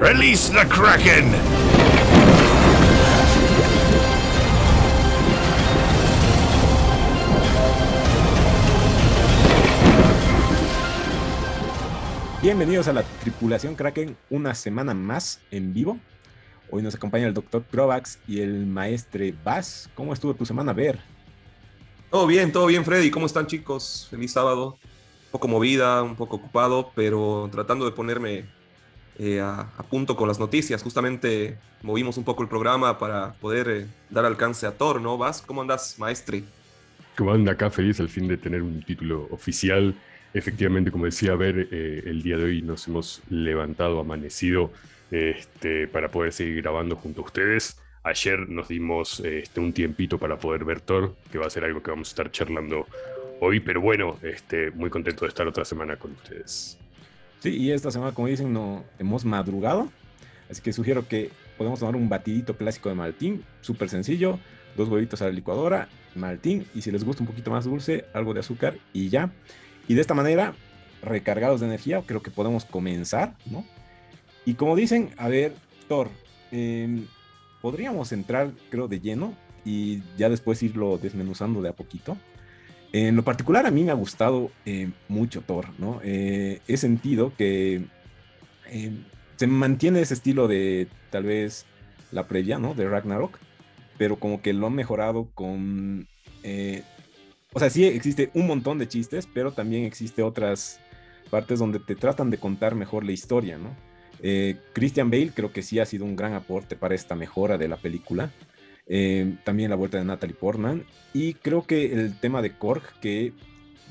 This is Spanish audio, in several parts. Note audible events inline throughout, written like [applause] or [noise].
Release the Kraken! Bienvenidos a la tripulación Kraken, una semana más en vivo. Hoy nos acompaña el doctor Provax y el maestre Bass. ¿Cómo estuvo tu semana, Ver? Todo bien, todo bien, Freddy. ¿Cómo están, chicos? Feliz sábado. Un poco movida, un poco ocupado, pero tratando de ponerme eh, a, punto con las noticias. Justamente movimos un poco el programa para poder eh, dar alcance a Thor, ¿no? Vas, ¿cómo andas, maestre? ¿Cómo anda acá? Feliz al fin de tener un título oficial. Efectivamente, como decía, a ver, eh, el día de hoy nos hemos levantado, amanecido este, para poder seguir grabando junto a ustedes. Ayer nos dimos este, un tiempito para poder ver Thor, que va a ser algo que vamos a estar charlando hoy, pero bueno, este, muy contento de estar otra semana con ustedes. Sí, y esta semana, como dicen, no hemos madrugado, así que sugiero que podemos tomar un batidito clásico de maltín, súper sencillo, dos huevitos a la licuadora, maltín, y si les gusta un poquito más dulce, algo de azúcar y ya. Y de esta manera, recargados de energía, creo que podemos comenzar, ¿no? Y como dicen, a ver, Thor, em, podríamos entrar, creo, de lleno y ya después irlo desmenuzando de a poquito. En lo particular a mí me ha gustado eh, mucho Thor, ¿no? Eh, he sentido que eh, se mantiene ese estilo de tal vez la previa, ¿no? De Ragnarok, pero como que lo han mejorado con... o sea, sí existe un montón de chistes, pero también existe otras partes donde te tratan de contar mejor la historia, ¿no? Christian Bale creo que sí ha sido un gran aporte para esta mejora de la película. Eh, también la vuelta de Natalie Portman. Y creo que el tema de Korg, que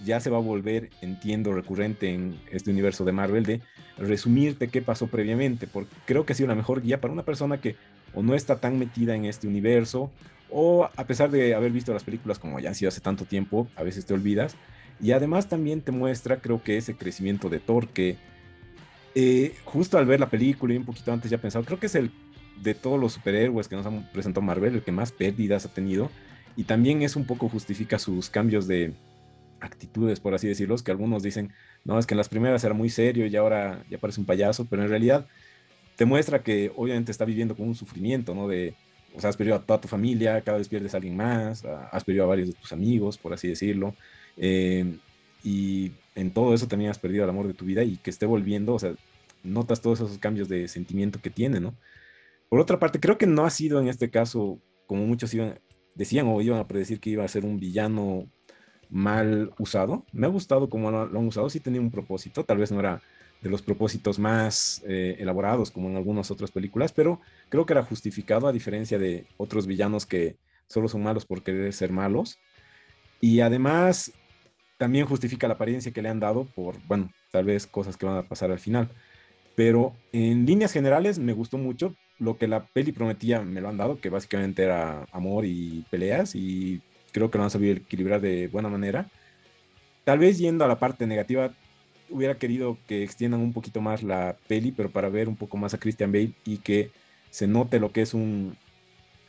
ya se va a volver, entiendo, recurrente en este universo de Marvel, de resumirte qué pasó previamente, porque creo que ha sido la mejor guía para una persona que o no está tan metida en este universo, o a pesar de haber visto las películas como ya han sido hace tanto tiempo, a veces te olvidas. Y además también te muestra, creo que ese crecimiento de Thor, que eh, justo al ver la película y un poquito antes ya pensado, creo que es el de todos los superhéroes que nos han presentado Marvel, el que más pérdidas ha tenido. Y también es un poco justifica sus cambios de actitudes, por así decirlo, que algunos dicen, no, es que en las primeras era muy serio y ahora ya parece un payaso, pero en realidad te muestra que obviamente está viviendo con un sufrimiento, ¿no? De, o sea, has perdido a toda tu familia, cada vez pierdes a alguien más, has perdido a varios de tus amigos, por así decirlo. Eh, y en todo eso también has perdido el amor de tu vida y que esté volviendo, o sea, notas todos esos cambios de sentimiento que tiene, ¿no? Por otra parte, creo que no ha sido en este caso, como muchos decían o iban a predecir que iba a ser un villano mal usado. Me ha gustado cómo lo, han usado, sí tenía un propósito, tal vez no era de los propósitos más eh, elaborados como en algunas otras películas, pero creo que era justificado a diferencia de otros villanos que solo son malos por querer ser malos. Y además también justifica la apariencia que le han dado por, bueno, tal vez cosas que van a pasar al final. Pero en líneas generales me gustó mucho, lo que la peli prometía me lo han dado, que básicamente era amor y peleas, y creo que lo han sabido equilibrar de buena manera. Tal vez yendo a la parte negativa, hubiera querido que extiendan un poquito más la peli, pero para ver un poco más a Christian Bale y que se note lo que es un,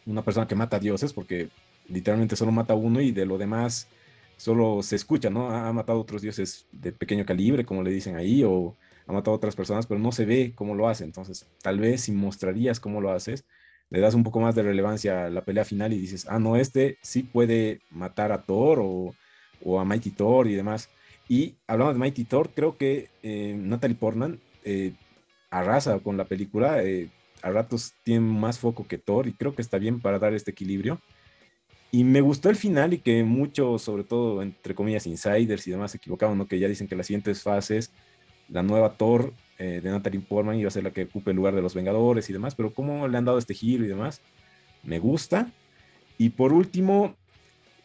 una persona que mata a dioses, porque literalmente solo mata a uno y de lo demás solo se escucha, ¿no? Ha, matado a otros dioses de pequeño calibre, como le dicen ahí, o ha matado a otras personas, pero no se ve cómo lo hace. Entonces, tal vez si mostrarías cómo lo haces, le das un poco más de relevancia a la pelea final y dices, ah, no, este sí puede matar a Thor o, a Mighty Thor y demás. Y hablando de Mighty Thor, creo que eh, Natalie Portman eh, arrasa con la película. Eh, a ratos tiene más foco que Thor y creo que está bien para dar este equilibrio. Y me gustó el final y que muchos, sobre todo entre comillas, insiders y demás se equivocaban, ¿no? Que ya dicen que las siguientes fases la nueva Thor eh, de Natalie Portman iba a ser la que ocupe el lugar de los Vengadores y demás, pero cómo le han dado este giro y demás, me gusta. Y por último,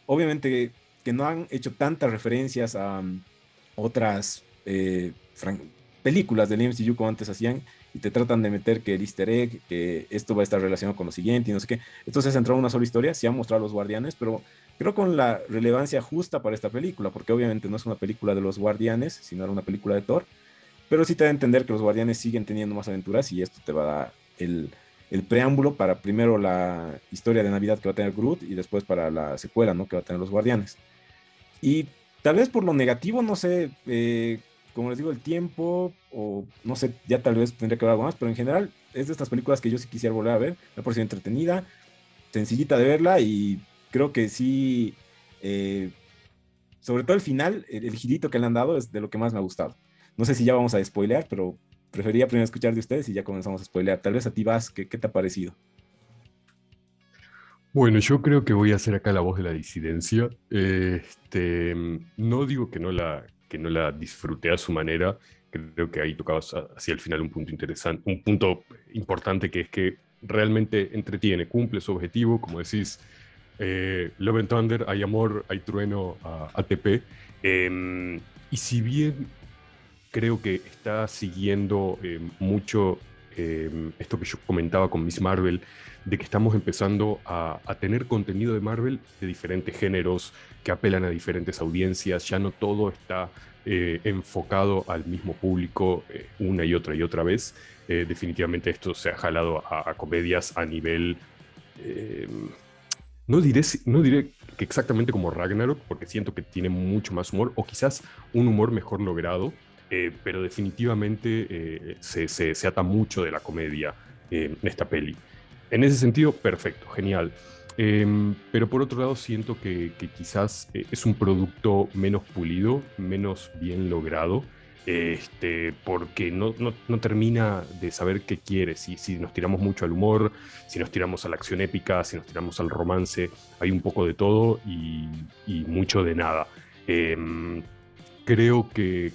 obviamente que no han hecho tantas referencias a um, otras eh, películas del MCU como antes hacían y te tratan de meter que el easter egg, que esto va a estar relacionado con lo siguiente y no sé qué. Entonces se ha centrado en una sola historia, se han mostrado los guardianes, pero creo con la relevancia justa para esta película, porque obviamente no es una película de los guardianes, sino era una película de Thor. Pero sí te da a entender que los guardianes siguen teniendo más aventuras y esto te va a dar el, preámbulo para primero la historia de Navidad que va a tener Groot y después para la secuela, ¿no? Que va a tener los guardianes. Y tal vez por lo negativo, no sé, eh, como les digo, el tiempo, o no sé, ya tal vez tendría que ver algo más, pero en general es de estas películas que yo sí quisiera volver a ver. Me ha parecido entretenida, sencillita de verla y creo que sí, eh, sobre todo el final, el, girito que le han dado es de lo que más me ha gustado. No sé si ya vamos a spoilear, pero prefería primero escuchar de ustedes y ya comenzamos a spoilear. Tal vez a ti vas, ¿qué, te ha parecido? Bueno, yo creo que voy a hacer acá la voz de la disidencia. Este, no digo que no la, que no la disfruté a su manera. Creo que ahí tocabas hacia el final un punto interesante, un punto importante que es que realmente entretiene, cumple su objetivo, como decís, eh, Love and Thunder, hay amor, hay trueno ATP. Em, y si bien creo que está siguiendo eh, mucho em, esto que yo comentaba con Miss Marvel, de que estamos empezando a, tener contenido de Marvel de diferentes géneros que apelan a diferentes audiencias, ya no todo está eh, enfocado al mismo público eh, una y otra y otra vez. Eh, definitivamente esto se ha jalado a, comedias a nivel... no, diré, no diré que exactamente como Ragnarok, porque siento que tiene mucho más humor, o quizás un humor mejor logrado, pero definitivamente se, se, ata mucho de la comedia en esta peli. En ese sentido, perfecto, genial. Em, pero por otro lado, siento que, quizás eh, es un producto menos pulido, menos bien logrado, este, porque no, no, termina de saber qué quiere. Si, si nos tiramos mucho al humor, si nos tiramos a la acción épica, si nos tiramos al romance, hay un poco de todo y, mucho de nada. Em, creo que,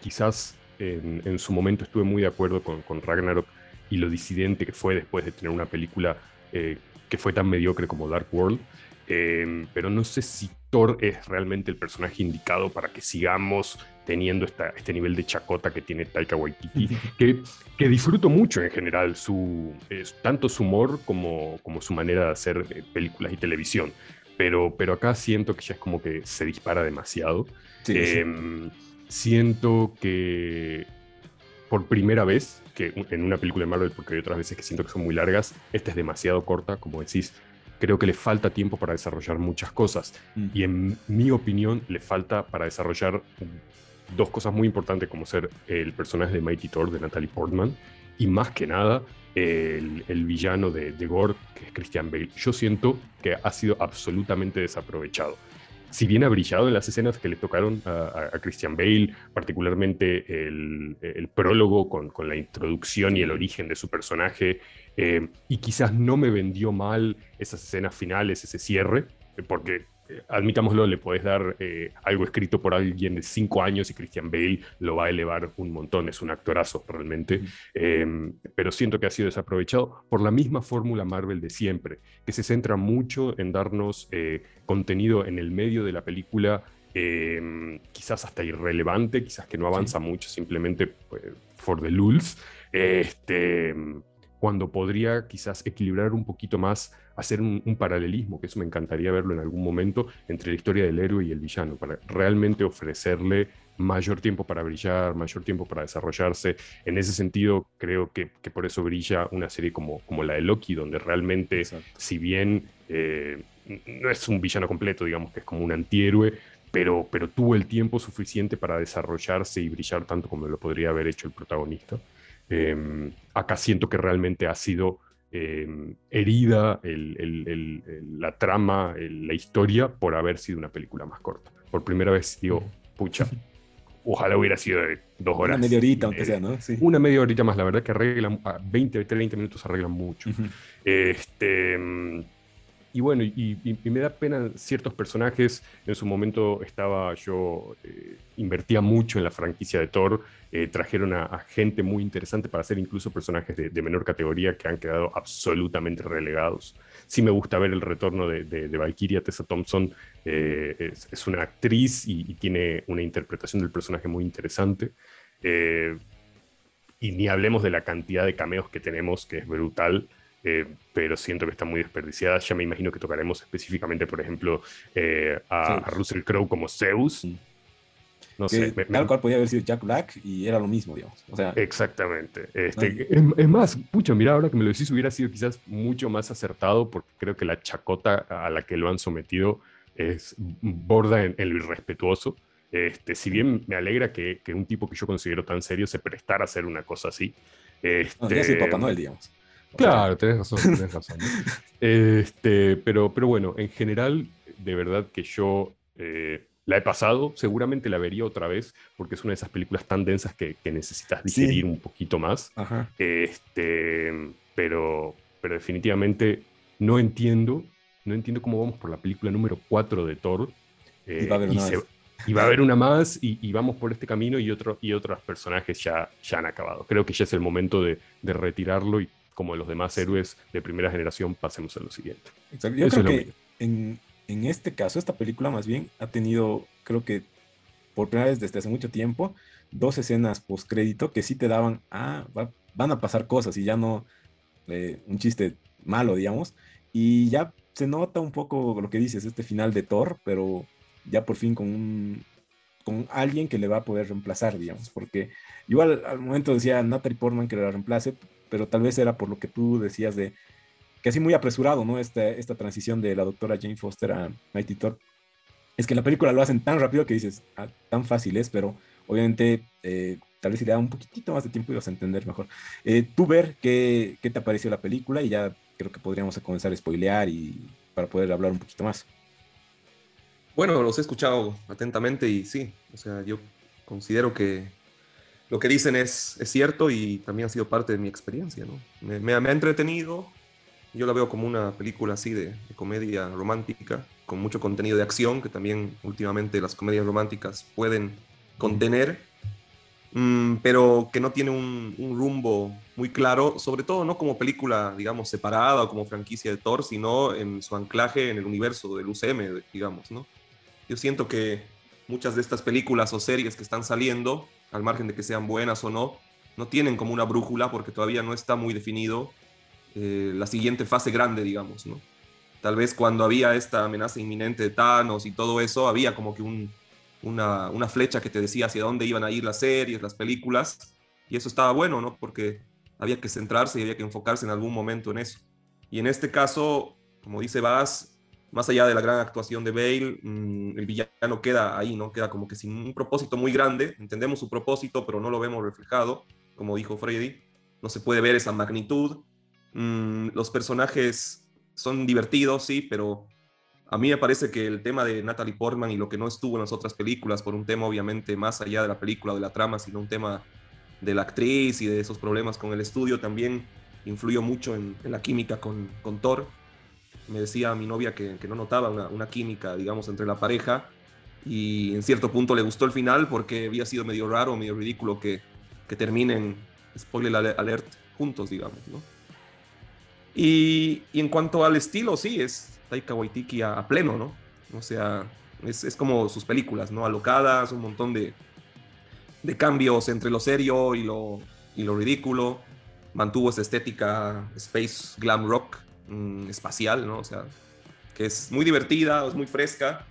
quizás en, en, su momento estuve muy de acuerdo con, con Ragnarok y lo disidente que fue después de tener una película eh, que fue tan mediocre como Dark World. Eh, pero no sé si Thor es realmente el personaje indicado para que sigamos teniendo esta, este nivel de chacota que tiene Taika Waititi, que, que disfruto mucho en general, su, tanto su humor como, como su manera de hacer eh, películas y televisión. Pero, pero acá siento que ya es como que se dispara demasiado. Siento que por primera vez que en una película de Marvel, porque hay otras veces que siento que son muy largas, esta es demasiado corta, como decís, creo que le falta tiempo para desarrollar muchas cosas. Mm. Y en mi opinión, le falta para desarrollar dos cosas muy importantes, como ser el personaje de Mighty Thor de Natalie Portman, y más que nada, el, villano de, de Gore, que es Christian Bale. Yo siento que ha sido absolutamente desaprovechado si bien ha brillado en las escenas que le tocaron a, Christian Bale, particularmente el, prólogo con, la introducción y el origen de su personaje, eh, y quizás no me vendió mal esas escenas finales, ese cierre, porque admitámoslo, le puedes dar eh, algo escrito por alguien de cinco años y Christian Bale lo va a elevar un montón, es un actorazo realmente, em, pero siento que ha sido desaprovechado por la misma fórmula Marvel de siempre, que se centra mucho en darnos eh, contenido en el medio de la película, em, quizás hasta irrelevante, quizás que no avanza mucho, simplemente pues, for the lulz, este, cuando podría quizás equilibrar un poquito más hacer un, paralelismo, que eso me encantaría verlo en algún momento, entre la historia del héroe y el villano, para realmente ofrecerle mayor tiempo para brillar, mayor tiempo para desarrollarse. En ese sentido, creo que, por eso brilla una serie como, como la de Loki, donde realmente, si bien eh, no es un villano completo, digamos que es como un antihéroe, pero, pero tuvo el tiempo suficiente para desarrollarse y brillar tanto como lo podría haber hecho el protagonista. Em, acá siento que realmente ha sido Em, herida la trama, la historia, por haber sido una película más corta. Por primera vez digo, pucha, ojalá hubiera sido de dos horas. Una media horita, aunque sea, ¿no? Una media horita más, la verdad que arreglan, 20, 30 minutos arreglan mucho. Este em, y bueno, y, me da pena ciertos personajes. En su momento estaba yo, eh, invertía mucho en la franquicia de Thor. Eh, trajeron a, gente muy interesante para hacer incluso personajes de, menor categoría que han quedado absolutamente relegados. Sí me gusta ver el retorno de, Valkyria. Tessa Thompson eh, es, una actriz y, tiene una interpretación del personaje muy interesante. y ni hablemos de la cantidad de cameos que tenemos, que es brutal. Eh, pero siento que está muy desperdiciada. Ya me imagino que tocaremos específicamente, por ejemplo, eh, a, Russell Crowe como Zeus. No sé. tal cual podía haber sido Jack Black y era lo mismo, digamos. O sea, Exactamente. Este, es, más, pucha, mira, ahora que me lo decís, hubiera sido quizás mucho más acertado porque creo que la chacota a la que lo han sometido es borda en, lo irrespetuoso. Este, si bien me alegra que, que, un tipo que yo considero tan serio se prestara a hacer una cosa así. Este, no, Papá Noel, digamos. Claro, tenés razón, tenés razón. [laughs] este, pero, pero bueno, en general, de verdad que yo eh, la he pasado, seguramente la vería otra vez, porque es una de esas películas tan densas que, que necesitas digerir un poquito más. Este, pero, pero definitivamente no entiendo, no entiendo cómo vamos por la película número 4 de Thor. y va a haber una y va a haber una más y, vamos por este camino y, otro, y otros personajes ya, ya han acabado. Creo que ya es el momento de, de retirarlo y como los demás héroes de primera generación pasemos a lo siguiente. Exacto. Yo creo que en, en, este caso, esta película más bien ha tenido, creo que por primera vez desde hace mucho tiempo, dos escenas post crédito que sí te daban, ah, van a pasar cosas y ya no eh, un chiste malo, digamos. Y ya se nota un poco lo que dices, este final de Thor, pero ya por fin con un, con alguien que le va a poder reemplazar, digamos, porque igual al momento decía Natalie Portman que la reemplace, pero tal vez era por lo que tú decías de que así muy apresurado, ¿no? Esta, esta transición de la doctora Jane Foster a Mighty Thor. Es que la película lo hacen tan rápido que dices, ah, tan fácil es, pero obviamente eh, tal vez si le da un poquitito más de tiempo ibas a entender mejor. Eh, tú ver qué, qué te pareció la película y ya creo que podríamos comenzar a spoilear y para poder hablar un poquito más. Bueno, los he escuchado atentamente y sí, o sea, yo considero que lo que dicen es, es cierto y también ha sido parte de mi experiencia, ¿no? Me, me, ha entretenido, yo la veo como una película así de, comedia romántica, con mucho contenido de acción, que también últimamente las comedias románticas pueden contener, mm, pero que no tiene un, un, rumbo muy claro, sobre todo no como película, digamos, separada o como franquicia de Thor, sino en su anclaje en el universo del UCM, digamos, ¿no? Yo siento que muchas de estas películas o series que están saliendo, al margen de que sean buenas o no, no tienen como una brújula porque todavía no está muy definido eh, la siguiente fase grande, digamos, ¿no? Tal vez cuando había esta amenaza inminente de Thanos y todo eso, había como que una, una flecha que te decía hacia dónde iban a ir las series, las películas, y eso estaba bueno, ¿no? Porque había que centrarse y había que enfocarse en algún momento en eso. Y en este caso, como dice Vaz, más allá de la gran actuación de Bale, mm, el villano queda ahí, ¿no? Queda como que sin un propósito muy grande. Entendemos su propósito, pero no lo vemos reflejado, como dijo Freddy. No se puede ver esa magnitud. Mm, los personajes son divertidos, sí, pero a mí me parece que el tema de Natalie Portman y lo que no estuvo en las otras películas, por un tema obviamente más allá de la película o de la trama, sino un tema de la actriz y de esos problemas con el estudio, también influyó mucho en, la química con, con Thor me decía mi novia que, no notaba una, química, digamos, entre la pareja y en cierto punto le gustó el final porque había sido medio raro, medio ridículo que, que terminen, spoiler alert, juntos, digamos, ¿no? Y, en cuanto al estilo, sí, es Taika Waititi a, pleno, ¿no? O sea, es, es, como sus películas, ¿no? Alocadas, un montón de, de cambios entre lo serio y lo, y lo ridículo. Mantuvo esa estética space glam rock Mm, espacial, ¿no? O sea, que es muy divertida, es muy fresca.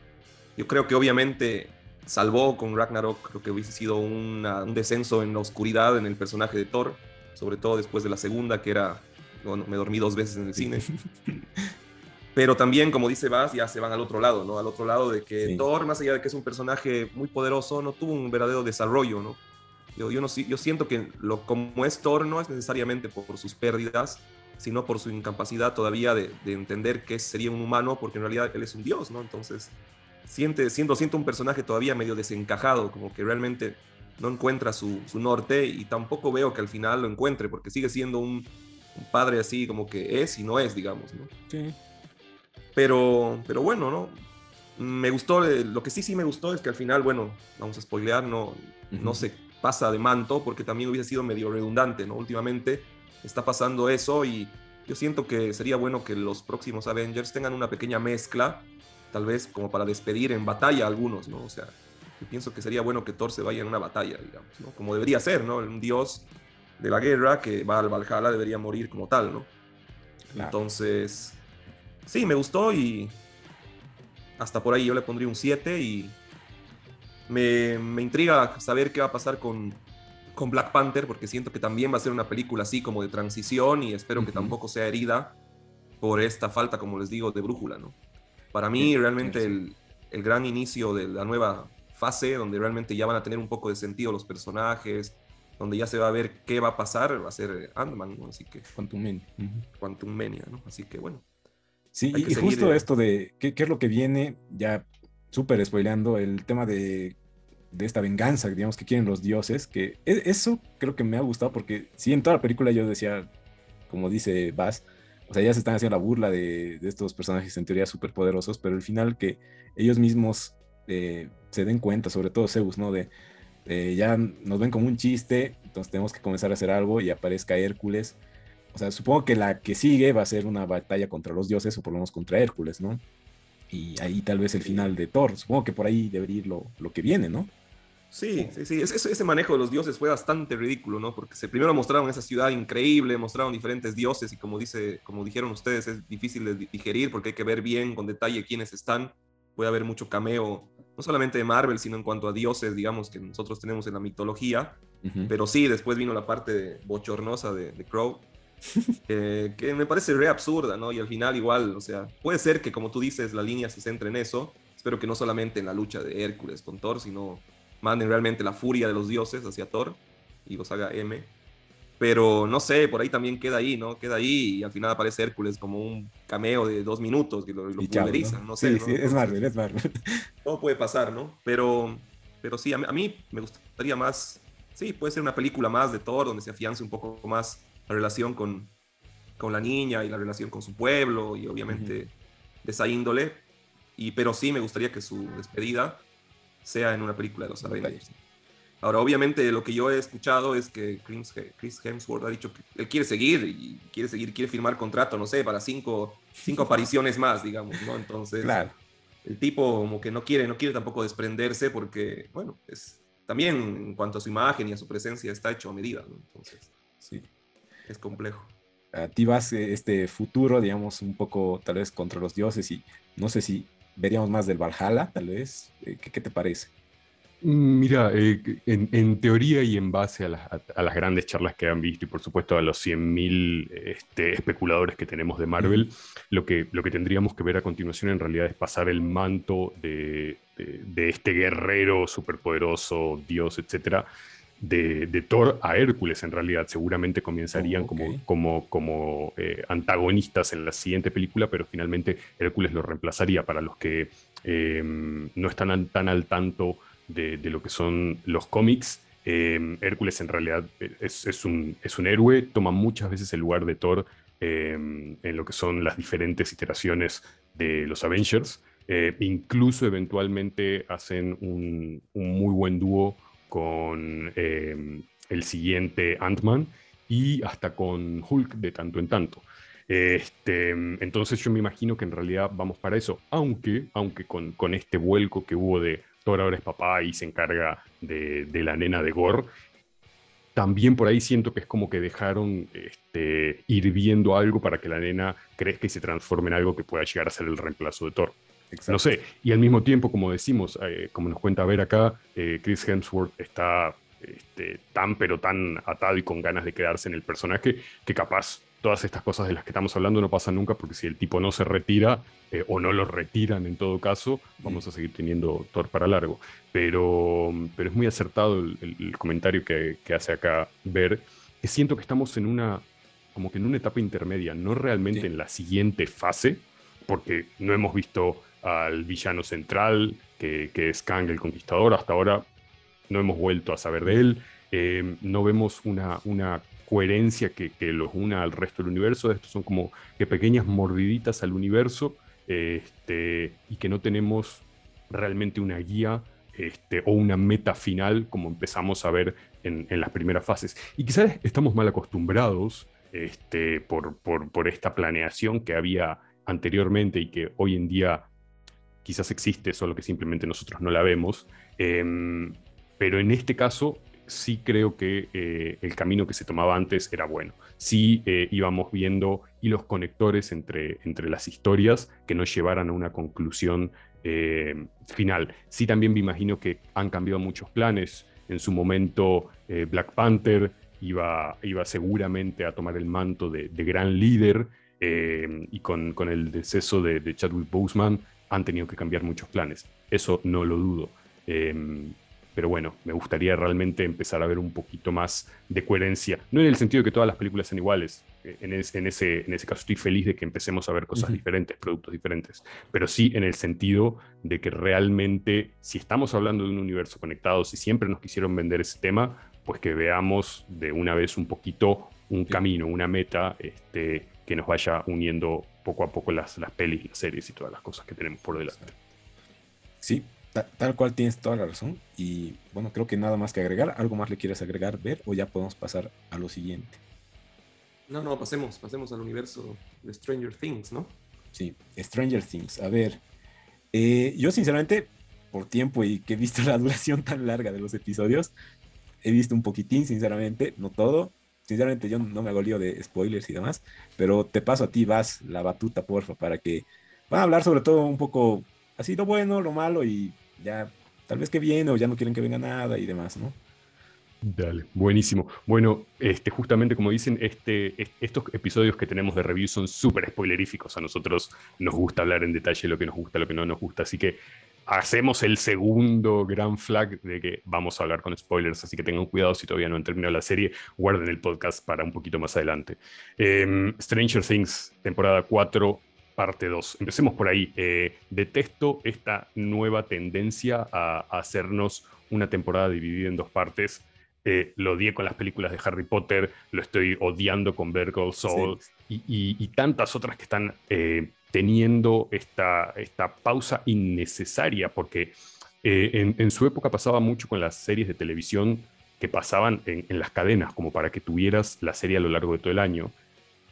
Yo creo que obviamente salvó con Ragnarok, creo que hubiese sido un descenso en la oscuridad en el personaje de Thor, sobre todo después de la segunda, que era, bueno, me dormí dos veces en el cine. Pero también, como dice Bass, ya se van al otro lado, ¿no? Al otro lado de que Thor, más allá de que es un personaje muy poderoso, no tuvo un verdadero desarrollo, ¿no? Yo, yo, no, yo siento que lo, como es Thor no es necesariamente por sus pérdidas, sino por su incapacidad todavía de, entender que sería un humano, porque en realidad él es un dios, ¿no? Entonces, siente, siendo, siento un personaje todavía medio desencajado, como que realmente no encuentra su, norte y tampoco veo que al final lo encuentre, porque sigue siendo un, padre así como que es y no es, digamos, ¿no? Sí. Pero, pero bueno, ¿no? Me gustó, eh, lo que sí sí me gustó es que al final, bueno, vamos a spoilear, no, no se pasa de manto, porque también hubiese sido medio redundante, ¿no? Últimamente está pasando eso y yo siento que sería bueno que los próximos Avengers tengan una pequeña mezcla, tal vez como para despedir en batalla a algunos, ¿no? O sea, yo pienso que sería bueno que Thor se vaya en una batalla, digamos, ¿no? Como debería ser, ¿no? Un dios de la guerra que va al Valhalla debería morir como tal, ¿no? Entonces, sí, me gustó y hasta por ahí yo le pondría un 7 y me, me intriga saber qué va a pasar con, con Black Panther, porque siento que también va a ser una película así como de transición y espero que tampoco sea herida por esta falta, como les digo, de brújula, ¿no? Para mí, realmente, el, el, gran inicio de la nueva fase donde realmente ya van a tener un poco de sentido los personajes, donde ya se va a ver qué va a pasar, va a ser Ant-Man, ¿no? Así que... Quantum Mania. Quantum Mania, ¿no? Así que bueno. Sí, y, justo esto de qué, qué, es lo que viene, ya súper spoileando, el tema de, de, esta venganza, digamos, que quieren los dioses, que e, eso creo que me ha gustado porque sí, en toda la película yo decía, como dice Bass, o sea, ya se están haciendo la burla de, de estos personajes en teoría súper poderosos, pero al final que ellos mismos eh, se den cuenta, sobre todo Zeus, ¿no? De, ya nos ven como un chiste, entonces tenemos que comenzar a hacer algo y aparezca Hércules. O sea, supongo que la que sigue va a ser una batalla contra los dioses o por lo menos contra Hércules, ¿no? Y ahí tal vez el final de Thor. Supongo que por ahí debería ir lo, lo que viene, ¿no? Sí, sí, sí. Ese, ese, manejo de los dioses fue bastante ridículo, ¿no? Porque se, primero mostraron esa ciudad increíble, mostraron diferentes dioses y como, dice, como dijeron ustedes, es difícil de digerir porque hay que ver bien con detalle quiénes están. Puede haber mucho cameo no solamente de Marvel, sino en cuanto a dioses, digamos, que nosotros tenemos en la mitología. Pero sí, después vino la parte bochornosa de, de Crow, [laughs] que me parece re absurda, ¿no? Y al final igual, o sea, puede ser que como tú dices, la línea se centre en eso. Espero que no solamente en la lucha de Hércules con Thor, sino manden realmente la furia de los dioses hacia Thor y los haga M. Pero no sé, por ahí también queda ahí, ¿no? Queda ahí y al final aparece Hércules como un cameo de dos minutos que lo, lo pulverizan, ¿no? sé. Sí, sí, es Marvel, es Marvel. [laughs] Todo puede pasar, ¿no? Pero, pero sí, a mí, me gustaría más, sí, puede ser una película más de Thor donde se afiance un poco más la relación con, con la niña y la relación con su pueblo y obviamente de esa índole. Y, pero sí me gustaría que su despedida sea en una película de los Avengers. Ahora, obviamente, lo que yo he escuchado es que Chris Hemsworth ha dicho que él quiere seguir y quiere seguir, quiere firmar contrato, no sé, para cinco, cinco apariciones más, digamos, ¿no? Entonces, claro. el tipo como que no quiere, no quiere tampoco desprenderse porque, bueno, es también en cuanto a su imagen y a su presencia está hecho a medida, ¿no? Entonces, sí. es complejo. A ti vas eh, este futuro, digamos, un poco tal vez contra los dioses y no sé si veríamos más del Valhalla, tal vez. Eh, ¿Qué, qué te parece? Mm, mira, eh, en, teoría y en base a, las grandes charlas que han visto y por supuesto a los 100.000 este, especuladores que tenemos de Marvel, lo, que, lo que tendríamos que ver a continuación en realidad es pasar el manto de, este guerrero superpoderoso, dios, etcétera, de, Thor a Hércules en realidad. Seguramente comenzarían oh, como, como, como eh, antagonistas en la siguiente película, pero finalmente Hércules lo reemplazaría para los que em, no están tan al tanto de, lo que son los cómics. Em, Hércules en realidad es, un, es, un, héroe, toma muchas veces el lugar de Thor em, en lo que son las diferentes iteraciones de los Avengers. Eh, incluso eventualmente hacen un, muy buen dúo con em, el siguiente Ant-Man y hasta con Hulk de tanto en tanto. Este, entonces yo me imagino que en realidad vamos para eso, aunque, aunque con, con este vuelco que hubo de Thor ahora es papá y se encarga de, la nena de Gore. También por ahí siento que es como que dejaron este, ir viendo algo para que la nena crezca y se transforme en algo que pueda llegar a ser el reemplazo de Thor. No sé, y al mismo tiempo, como decimos, eh, como nos cuenta ver acá, eh, Chris Hemsworth está este, tan pero tan atado y con ganas de quedarse en el personaje que capaz todas estas cosas de las que estamos hablando no pasan nunca porque si el tipo no se retira eh, o no lo retiran en todo caso, vamos a seguir teniendo Thor para largo. Pero, pero es muy acertado el, comentario que, que, hace acá ver, que siento que estamos en una, como que en una etapa intermedia, no realmente en la siguiente fase, porque no hemos visto al villano central, que, es Kang el Conquistador, hasta ahora no hemos vuelto a saber de él. Eh, no vemos una, una coherencia que, los una al resto del universo. Estos son como que pequeñas mordiditas al universo este, y que no tenemos realmente una guía este, o una meta final como empezamos a ver en, las primeras fases. Y quizás estamos mal acostumbrados este, por, por, esta planeación que había anteriormente y que hoy en día quizás existe, solo que simplemente nosotros no la vemos. Em, pero en este caso sí creo que eh, el camino que se tomaba antes era bueno. Sí eh, íbamos viendo hilos conectores entre, entre las historias que nos llevaran a una conclusión eh, final. Sí también me imagino que han cambiado muchos planes. En su momento Black Panther iba, iba seguramente a tomar el manto de, gran líder y con, el deceso de, de Chadwick Boseman han tenido que cambiar muchos planes. Eso no lo dudo. Em, pero bueno, me gustaría realmente empezar a ver un poquito más de coherencia. No en el sentido de que todas las películas sean iguales. Eh, en, ese, en ese caso estoy feliz de que empecemos a ver cosas diferentes, productos diferentes. Pero sí en el sentido de que realmente, si estamos hablando de un universo conectado, si siempre nos quisieron vender ese tema, pues que veamos de una vez un poquito un camino, una meta este, que nos vaya uniendo poco a poco las, las pelis, las series y todas las cosas que tenemos por delante. Sí, tal cual tienes toda la razón. Y bueno, creo que nada más que agregar. ¿Algo más le quieres agregar, ver? O ya podemos pasar a lo siguiente. No, no, pasemos, pasemos al universo de Stranger Things, ¿no? Sí, Stranger Things. A ver, eh, yo sinceramente, por tiempo y que he visto [laughs] la duración tan larga de los episodios, he visto un poquitín, sinceramente, no todo. Sinceramente, yo no me hago lío de spoilers y demás, pero te paso a ti, vas la batuta, porfa, para que van a hablar sobre todo un poco así lo bueno, lo malo y ya tal vez que viene o ya no quieren que venga nada y demás, ¿no? Dale, buenísimo. Bueno, este, justamente como dicen, este, estos episodios que tenemos de review son súper spoileríficos. A nosotros nos gusta hablar en detalle lo que nos gusta, lo que no nos gusta. Así que hacemos el segundo gran flag de que vamos a hablar con spoilers. Así que tengan cuidado si todavía no han terminado la serie. Guarden el podcast para un poquito más adelante. Em, Stranger Things, temporada 4, parte 2. Empecemos por ahí. Eh, detesto esta nueva tendencia a, hacernos una temporada dividida en dos partes. Eh, lo odié con las películas de Harry Potter, lo estoy odiando con Virgo Soul y, tantas otras que están eh, teniendo esta, esta pausa innecesaria, porque en, su época pasaba mucho con las series de televisión que pasaban en, en, las cadenas, como para que tuvieras la serie a lo largo de todo el año.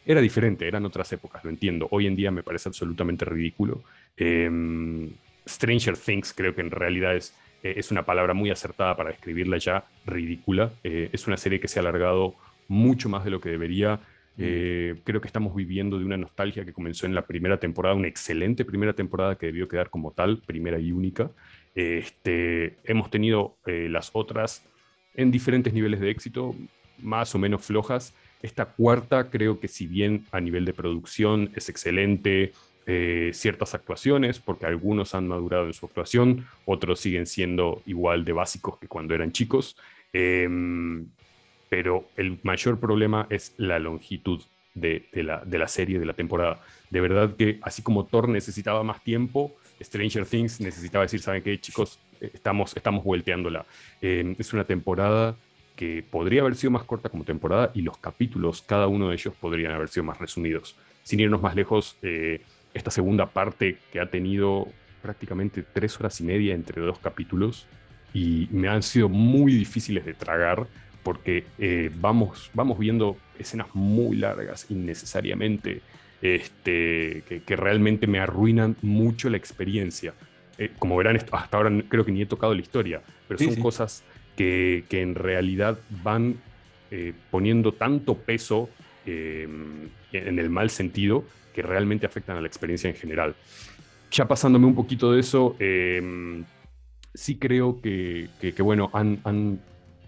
Era diferente, eran otras épocas, lo entiendo. Hoy en día me parece absolutamente ridículo. Em, Stranger Things creo que en realidad es, eh, es una palabra muy acertada para describirla ya, ridícula. Eh, es una serie que se ha alargado mucho más de lo que debería. Mm. Eh, creo que estamos viviendo de una nostalgia que comenzó en la primera temporada, una excelente primera temporada que debió quedar como tal, primera y única. Este, hemos tenido las otras en diferentes niveles de éxito, más o menos flojas, esta cuarta creo que si bien a nivel de producción es excelente, eh, ciertas actuaciones, porque algunos han madurado en su actuación, otros siguen siendo igual de básicos que cuando eran chicos, em, pero el mayor problema es la longitud de, la, de, la, serie, de la temporada. De verdad que así como Thor necesitaba más tiempo, Stranger Things necesitaba decir, ¿saben qué, chicos? Estamos, estamos volteándola. Em, es una temporada que podría haber sido más corta como temporada y los capítulos, cada uno de ellos podrían haber sido más resumidos. Sin irnos más lejos, eh, esta segunda parte que ha tenido prácticamente tres horas y media entre dos capítulos y me han sido muy difíciles de tragar porque eh, vamos, vamos viendo escenas muy largas innecesariamente este, que, realmente me arruinan mucho la experiencia. Eh, como verán, hasta ahora creo que ni he tocado la historia, pero son cosas que, en realidad van eh, poniendo tanto peso em, en el mal sentido que realmente afectan a la experiencia en general. Ya pasándome un poquito de eso, em, sí creo que, bueno, han,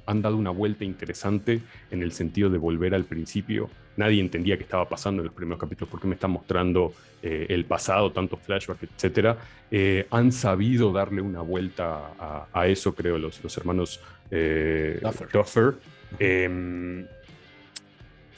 han dado una vuelta interesante en el sentido de volver al principio. Nadie entendía qué estaba pasando en los primeros capítulos, por qué me están mostrando eh, el pasado, tantos flashbacks, etc. Eh, han sabido darle una vuelta a, eso, creo, los, los hermanos eh, Duffer.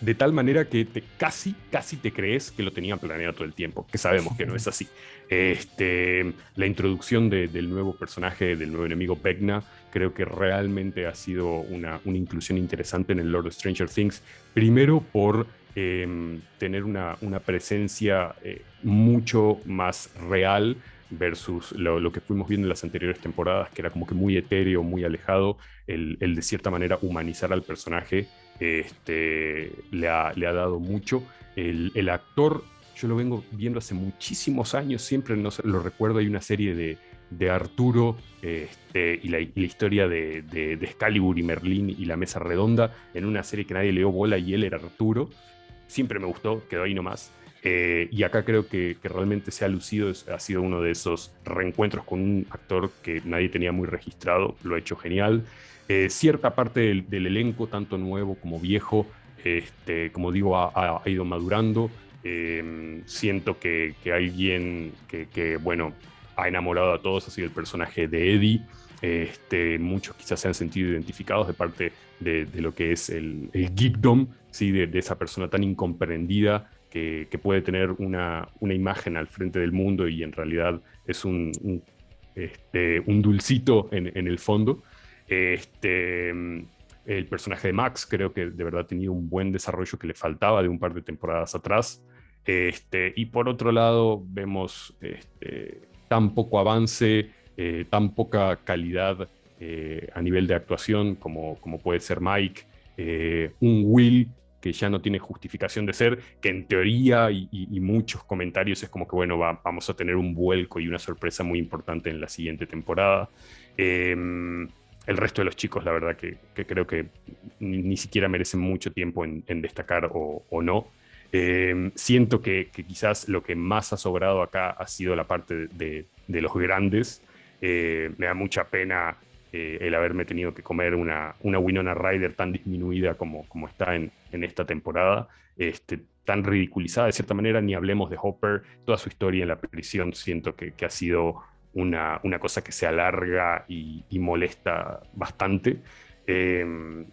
De tal manera que te, casi, casi te crees que lo tenían planeado todo el tiempo, que sabemos que no es así. Este, la introducción del nuevo personaje, del nuevo enemigo Vecna, creo que realmente ha sido una, una inclusión interesante en el Lord of Stranger Things. Primero por em, tener una, una presencia eh, mucho más real versus lo, que fuimos viendo en las anteriores temporadas, que era como que muy etéreo, muy alejado, el, el de cierta manera humanizar al personaje este, le, ha, le ha dado mucho. El, actor, yo lo vengo viendo hace muchísimos años, siempre no, lo recuerdo, hay una serie de, de Arturo este, y, la, historia de, de, Excalibur y Merlín y la mesa redonda, en una serie que nadie le bola y él era Arturo. Siempre me gustó, quedó ahí nomás. Eh, y acá creo que, que, realmente se ha lucido, ha sido uno de esos reencuentros con un actor que nadie tenía muy registrado, lo ha hecho genial. Eh, cierta parte del, elenco, tanto nuevo como viejo, este, como digo, ha, ido madurando. Em, siento que, alguien que, bueno, ha enamorado a todos ha sido el personaje de Eddie. Este, muchos quizás se han sentido identificados de parte de, lo que es el, el geekdom, ¿sí? de, esa persona tan incomprendida que, puede tener una, imagen al frente del mundo y en realidad es un, este, un dulcito en, el fondo. Este, el personaje de Max creo que de verdad tenido un buen desarrollo que le faltaba de un par de temporadas atrás. Este, y por otro lado, vemos este, tan poco avance, eh, tan poca calidad eh, a nivel de actuación como, como puede ser Mike, eh, un Will que ya no tiene justificación de ser, que en teoría y, muchos comentarios es como que, bueno, vamos a tener un vuelco y una sorpresa muy importante en la siguiente temporada. El resto de los chicos, la verdad que, creo que ni, siquiera merecen mucho tiempo en, destacar o, no. Em, siento que, quizás lo que más ha sobrado acá ha sido la parte de, los grandes. Eh, me da mucha pena eh, el haberme tenido que comer una, una Winona Ryder tan disminuida como, como está en, en esta temporada, este, tan ridiculizada de cierta manera, ni hablemos de Hopper, toda su historia en la prisión siento que ha sido una, una, cosa que se alarga y, molesta bastante. Em,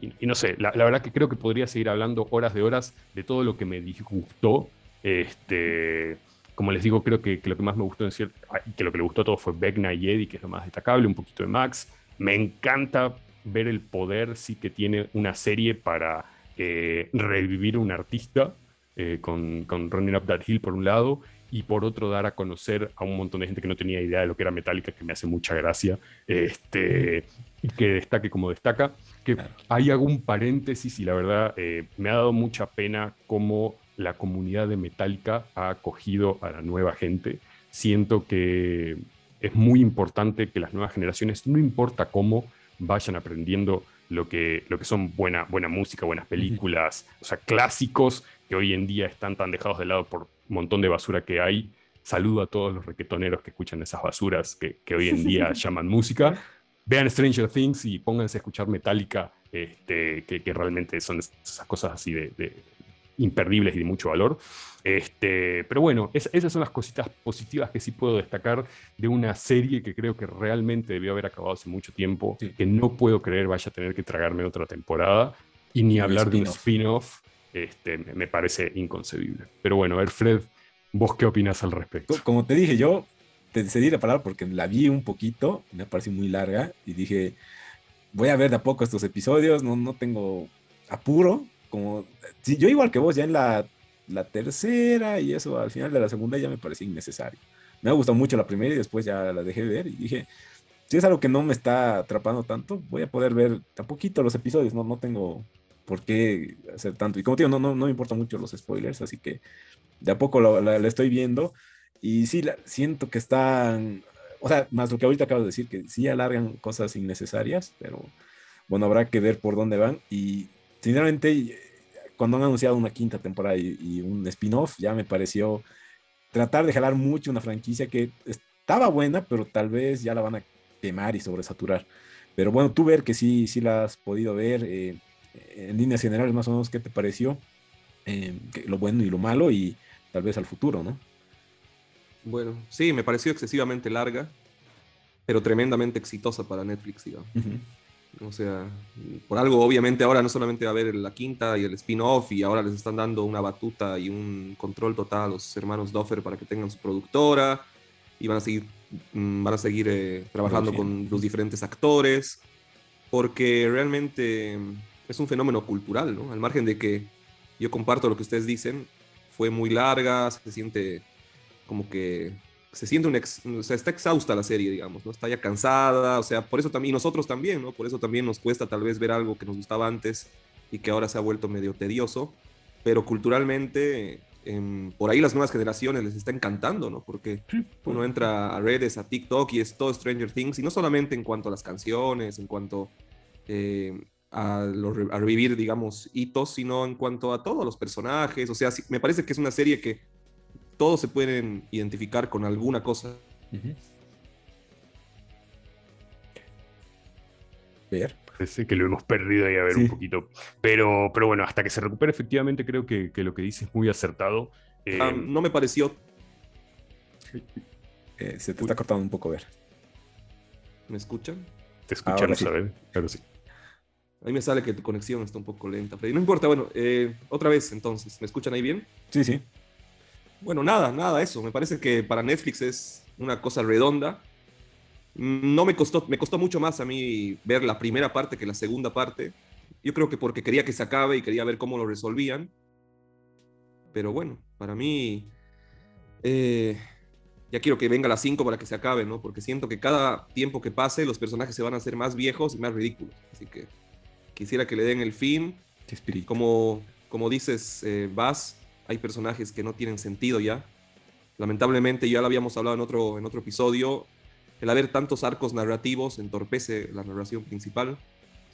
y, no sé, la, verdad que creo que podría seguir hablando horas de horas de todo lo que me disgustó. Este, como les digo, creo que, lo que más me gustó, decir, que lo que le gustó a todos fue Vecna y Eddie, que es lo más destacable, un poquito de Max. Me encanta ver el poder sí que tiene una serie para eh, revivir un artista, eh, con, con Running Up That Hill por un lado, y por otro dar a conocer a un montón de gente que no tenía idea de lo que era Metallica, que me hace mucha gracia, este, y que destaque como destaca. Que hay algún paréntesis y la verdad eh, me ha dado mucha pena cómo la comunidad de Metallica ha acogido a la nueva gente. Siento que es muy importante que las nuevas generaciones, no importa cómo, vayan aprendiendo lo que, lo que son buena, buena música, buenas películas, o sea, clásicos que hoy en día están tan dejados de lado por un montón de basura que hay. Saludo a todos los requetoneros que escuchan esas basuras que, que hoy en [laughs] día llaman música. Vean Stranger Things y pónganse a escuchar Metallica, este, que, que realmente son esas cosas así de, imperdibles y de mucho valor. Este, pero bueno, esas son las cositas positivas que sí puedo destacar de una serie que creo que realmente debió haber acabado hace mucho tiempo, que no puedo creer vaya a tener que tragarme otra temporada y ni hablar de un spin-off, este, me parece inconcebible. Pero bueno, a ver, Fred, ¿vos qué opinas al respecto? Como te dije, yo te cedí la palabra porque la vi un poquito, me pareció muy larga y dije, voy a ver de a poco estos episodios, no, no tengo apuro, como, sí, yo igual que vos, ya en la, tercera y eso, al final de la segunda ya me parecía innecesario. Me ha gustado mucho la primera y después ya la dejé de ver y dije, si es algo que no me está atrapando tanto, voy a poder ver a poquito los episodios, no, no tengo por qué hacer tanto. Y como te digo, no, no, no me importan mucho los spoilers, así que de a poco la, estoy viendo y sí, la, siento que están, o sea, más lo que ahorita acabo de decir, que sí alargan cosas innecesarias, pero bueno, habrá que ver por dónde van y sinceramente, cuando han anunciado una quinta temporada y, un spin-off, ya me pareció tratar de jalar mucho una franquicia que estaba buena, pero tal vez ya la van a quemar y sobresaturar. Pero bueno, tú ver que sí, sí la has podido ver, eh, en líneas generales más o menos, ¿qué te pareció? Eh, lo bueno y lo malo y tal vez al futuro, ¿no? Bueno, sí, me pareció excesivamente larga, pero tremendamente exitosa para Netflix, digamos. O sea, por algo obviamente ahora no solamente va a haber la quinta y el spin-off y ahora les están dando una batuta y un control total a los hermanos Doffer para que tengan su productora y van a seguir, mm, van a seguir eh, trabajando con los diferentes actores porque realmente es un fenómeno cultural, ¿no? Al margen de que yo comparto lo que ustedes dicen, fue muy larga, se siente como que se siente un ex, o sea, está exhausta la serie, digamos, ¿no? Está ya cansada, o sea, por eso también, nosotros también, ¿no? Por eso también nos cuesta tal vez ver algo que nos gustaba antes y que ahora se ha vuelto medio tedioso, pero culturalmente, em, por ahí las nuevas generaciones les está encantando, ¿no? Porque uno entra a redes, a TikTok y es todo Stranger Things, y no solamente en cuanto a las canciones, en cuanto eh, a, a, revivir, digamos, hitos, sino en cuanto a todos los personajes, o sea, me parece que es una serie que todos se pueden identificar con alguna cosa. Ver. Parece que lo hemos perdido ahí a ver un poquito. Pero, pero bueno, hasta que se recupere, efectivamente, creo que, lo que dice es muy acertado. Ah, eh, no me pareció. Eh, se te está cortando un poco ver. ¿Me escuchan? Te escuchamos, a ver, claro sí. A mí me sale que tu conexión está un poco lenta, Freddy. No importa, bueno, eh, otra vez entonces. ¿Me escuchan ahí bien? Sí, sí. Bueno, nada, nada, eso. Me parece que para Netflix es una cosa redonda. No me costó, me costó mucho más a mí ver la primera parte que la segunda parte. Yo creo que porque quería que se acabe y quería ver cómo lo resolvían. Pero bueno, para mí eh, ya quiero que venga la 5 para que se acabe, ¿no? Porque siento que cada tiempo que pase los personajes se van a hacer más viejos y más ridículos. Así que quisiera que le den el fin. Como, como dices, eh, Vas, hay personajes que no tienen sentido ya. Lamentablemente, ya lo habíamos hablado en otro, en otro episodio, el haber tantos arcos narrativos entorpece la narración principal.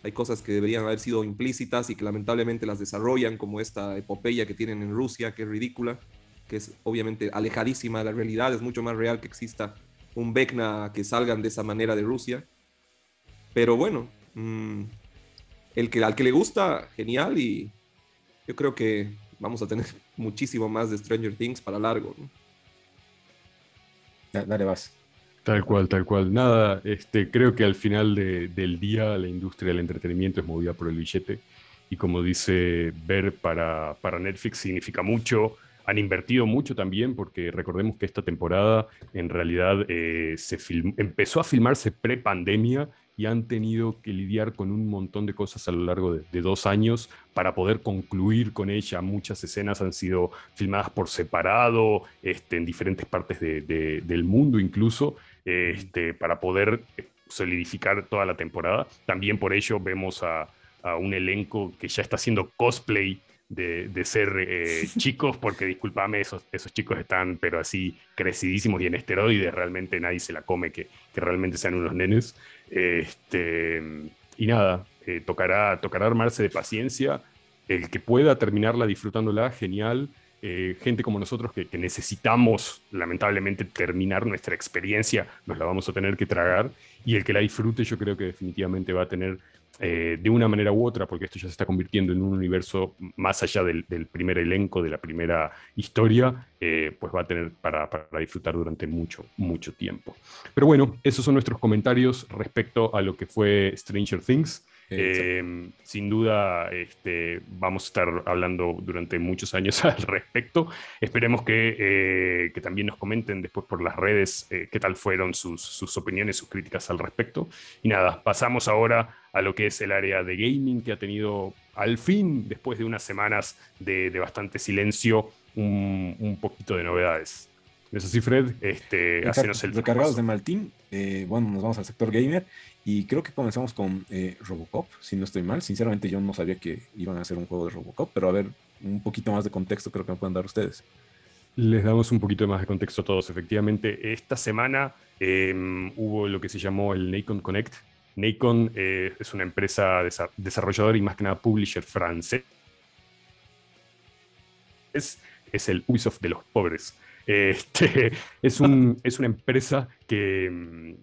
Hay cosas que deberían haber sido implícitas y que lamentablemente las desarrollan, como esta epopeya que tienen en Rusia, que es ridícula, que es obviamente alejadísima de la realidad. Es mucho más real que exista un Vecna que salgan de esa manera de Rusia. Pero bueno, mm, el que, al que le gusta, genial. Y yo creo que vamos a tener [laughs] muchísimo más de Stranger Things para largo. Dale, vas. Tal cual, tal cual. Nada, este, creo que al final del día la industria del entretenimiento es movida por el billete. Y como dice Ver, para, para Netflix significa mucho. Han invertido mucho también, porque recordemos que esta temporada en realidad eh, se empezó a filmarse pre-pandemia y han tenido que lidiar con un montón de cosas a lo largo de, dos años para poder concluir con ella. Muchas escenas han sido filmadas por separado, este, en diferentes partes del mundo incluso, este, para poder solidificar toda la temporada. También por ello vemos a, a un elenco que ya está haciendo cosplay de, ser eh, chicos, porque discúlpame, esos, esos chicos están, pero así crecidísimos y en esteroides, realmente nadie se la come que, que realmente sean unos nenes. Este, y nada, eh, tocará, tocará armarse de paciencia. El que pueda terminarla disfrutándola, genial. Eh, gente como nosotros que, que, necesitamos lamentablemente terminar nuestra experiencia, nos la vamos a tener que tragar. Y el que la disfrute, yo creo que definitivamente va a tener eh, de una manera u otra, porque esto ya se está convirtiendo en un universo más allá del, primer elenco, de la primera historia, eh, pues va a tener para, para, disfrutar durante mucho, mucho tiempo. Pero bueno, esos son nuestros comentarios respecto a lo que fue Stranger Things. Eh, sin duda, este, vamos a estar hablando durante muchos años [laughs] al respecto. Esperemos que, eh, que también nos comenten después por las redes eh, qué tal fueron sus, sus, opiniones, sus críticas al respecto. Y nada, pasamos ahora a lo que es el área de gaming que ha tenido al fin, después de unas semanas de, de bastante silencio, un, un poquito de novedades. Eso sí, Fred, este, hacenos el Recargados de Maltín, bueno, nos vamos al sector gamer y creo que comenzamos con eh, Robocop, si no estoy mal. Sinceramente yo no sabía que iban a hacer un juego de Robocop, pero a ver, un poquito más de contexto creo que me pueden dar ustedes. Les damos un poquito más de contexto a todos. Efectivamente, esta semana em, hubo lo que se llamó el Nacon Connect. Nacon eh, es una empresa desarrolladora y más que nada publisher francés. Es, es el Ubisoft de los pobres. [laughs] Este, es, un, es una empresa que em,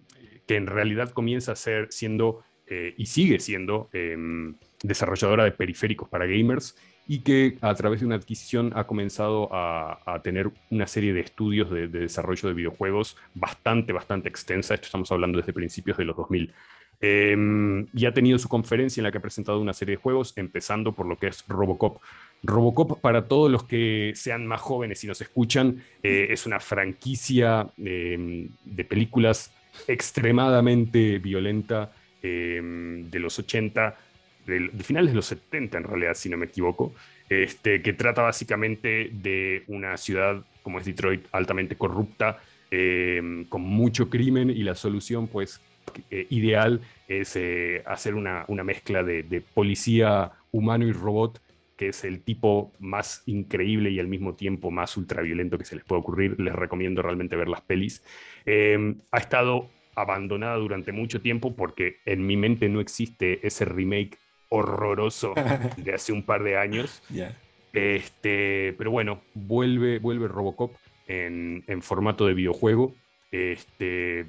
que en realidad comienza a ser siendo eh, y sigue siendo em, desarrolladora de periféricos para gamers y que a través de una adquisición ha comenzado a, tener una serie de estudios de, desarrollo de videojuegos bastante, bastante extensa. Esto estamos hablando desde principios de los 2000. Em, y ha tenido su conferencia en la que ha presentado una serie de juegos, empezando por lo que es Robocop. Robocop, para todos los que sean más jóvenes y nos escuchan, eh, es una franquicia em, de películas extremadamente violenta em, de los 80, de, finales de los 70 en realidad, si no me equivoco, este, que trata básicamente de una ciudad como es Detroit altamente corrupta, em, con mucho crimen y la solución pues eh, ideal es eh, hacer una, una mezcla de, policía humano y robot que es el tipo más increíble y al mismo tiempo más ultraviolento que se les puede ocurrir. Les recomiendo realmente ver las pelis. Em, ha estado abandonada durante mucho tiempo porque en mi mente no existe ese remake horroroso [laughs] de hace un par de años. Este, pero bueno, vuelve, vuelve Robocop en, formato de videojuego. Este,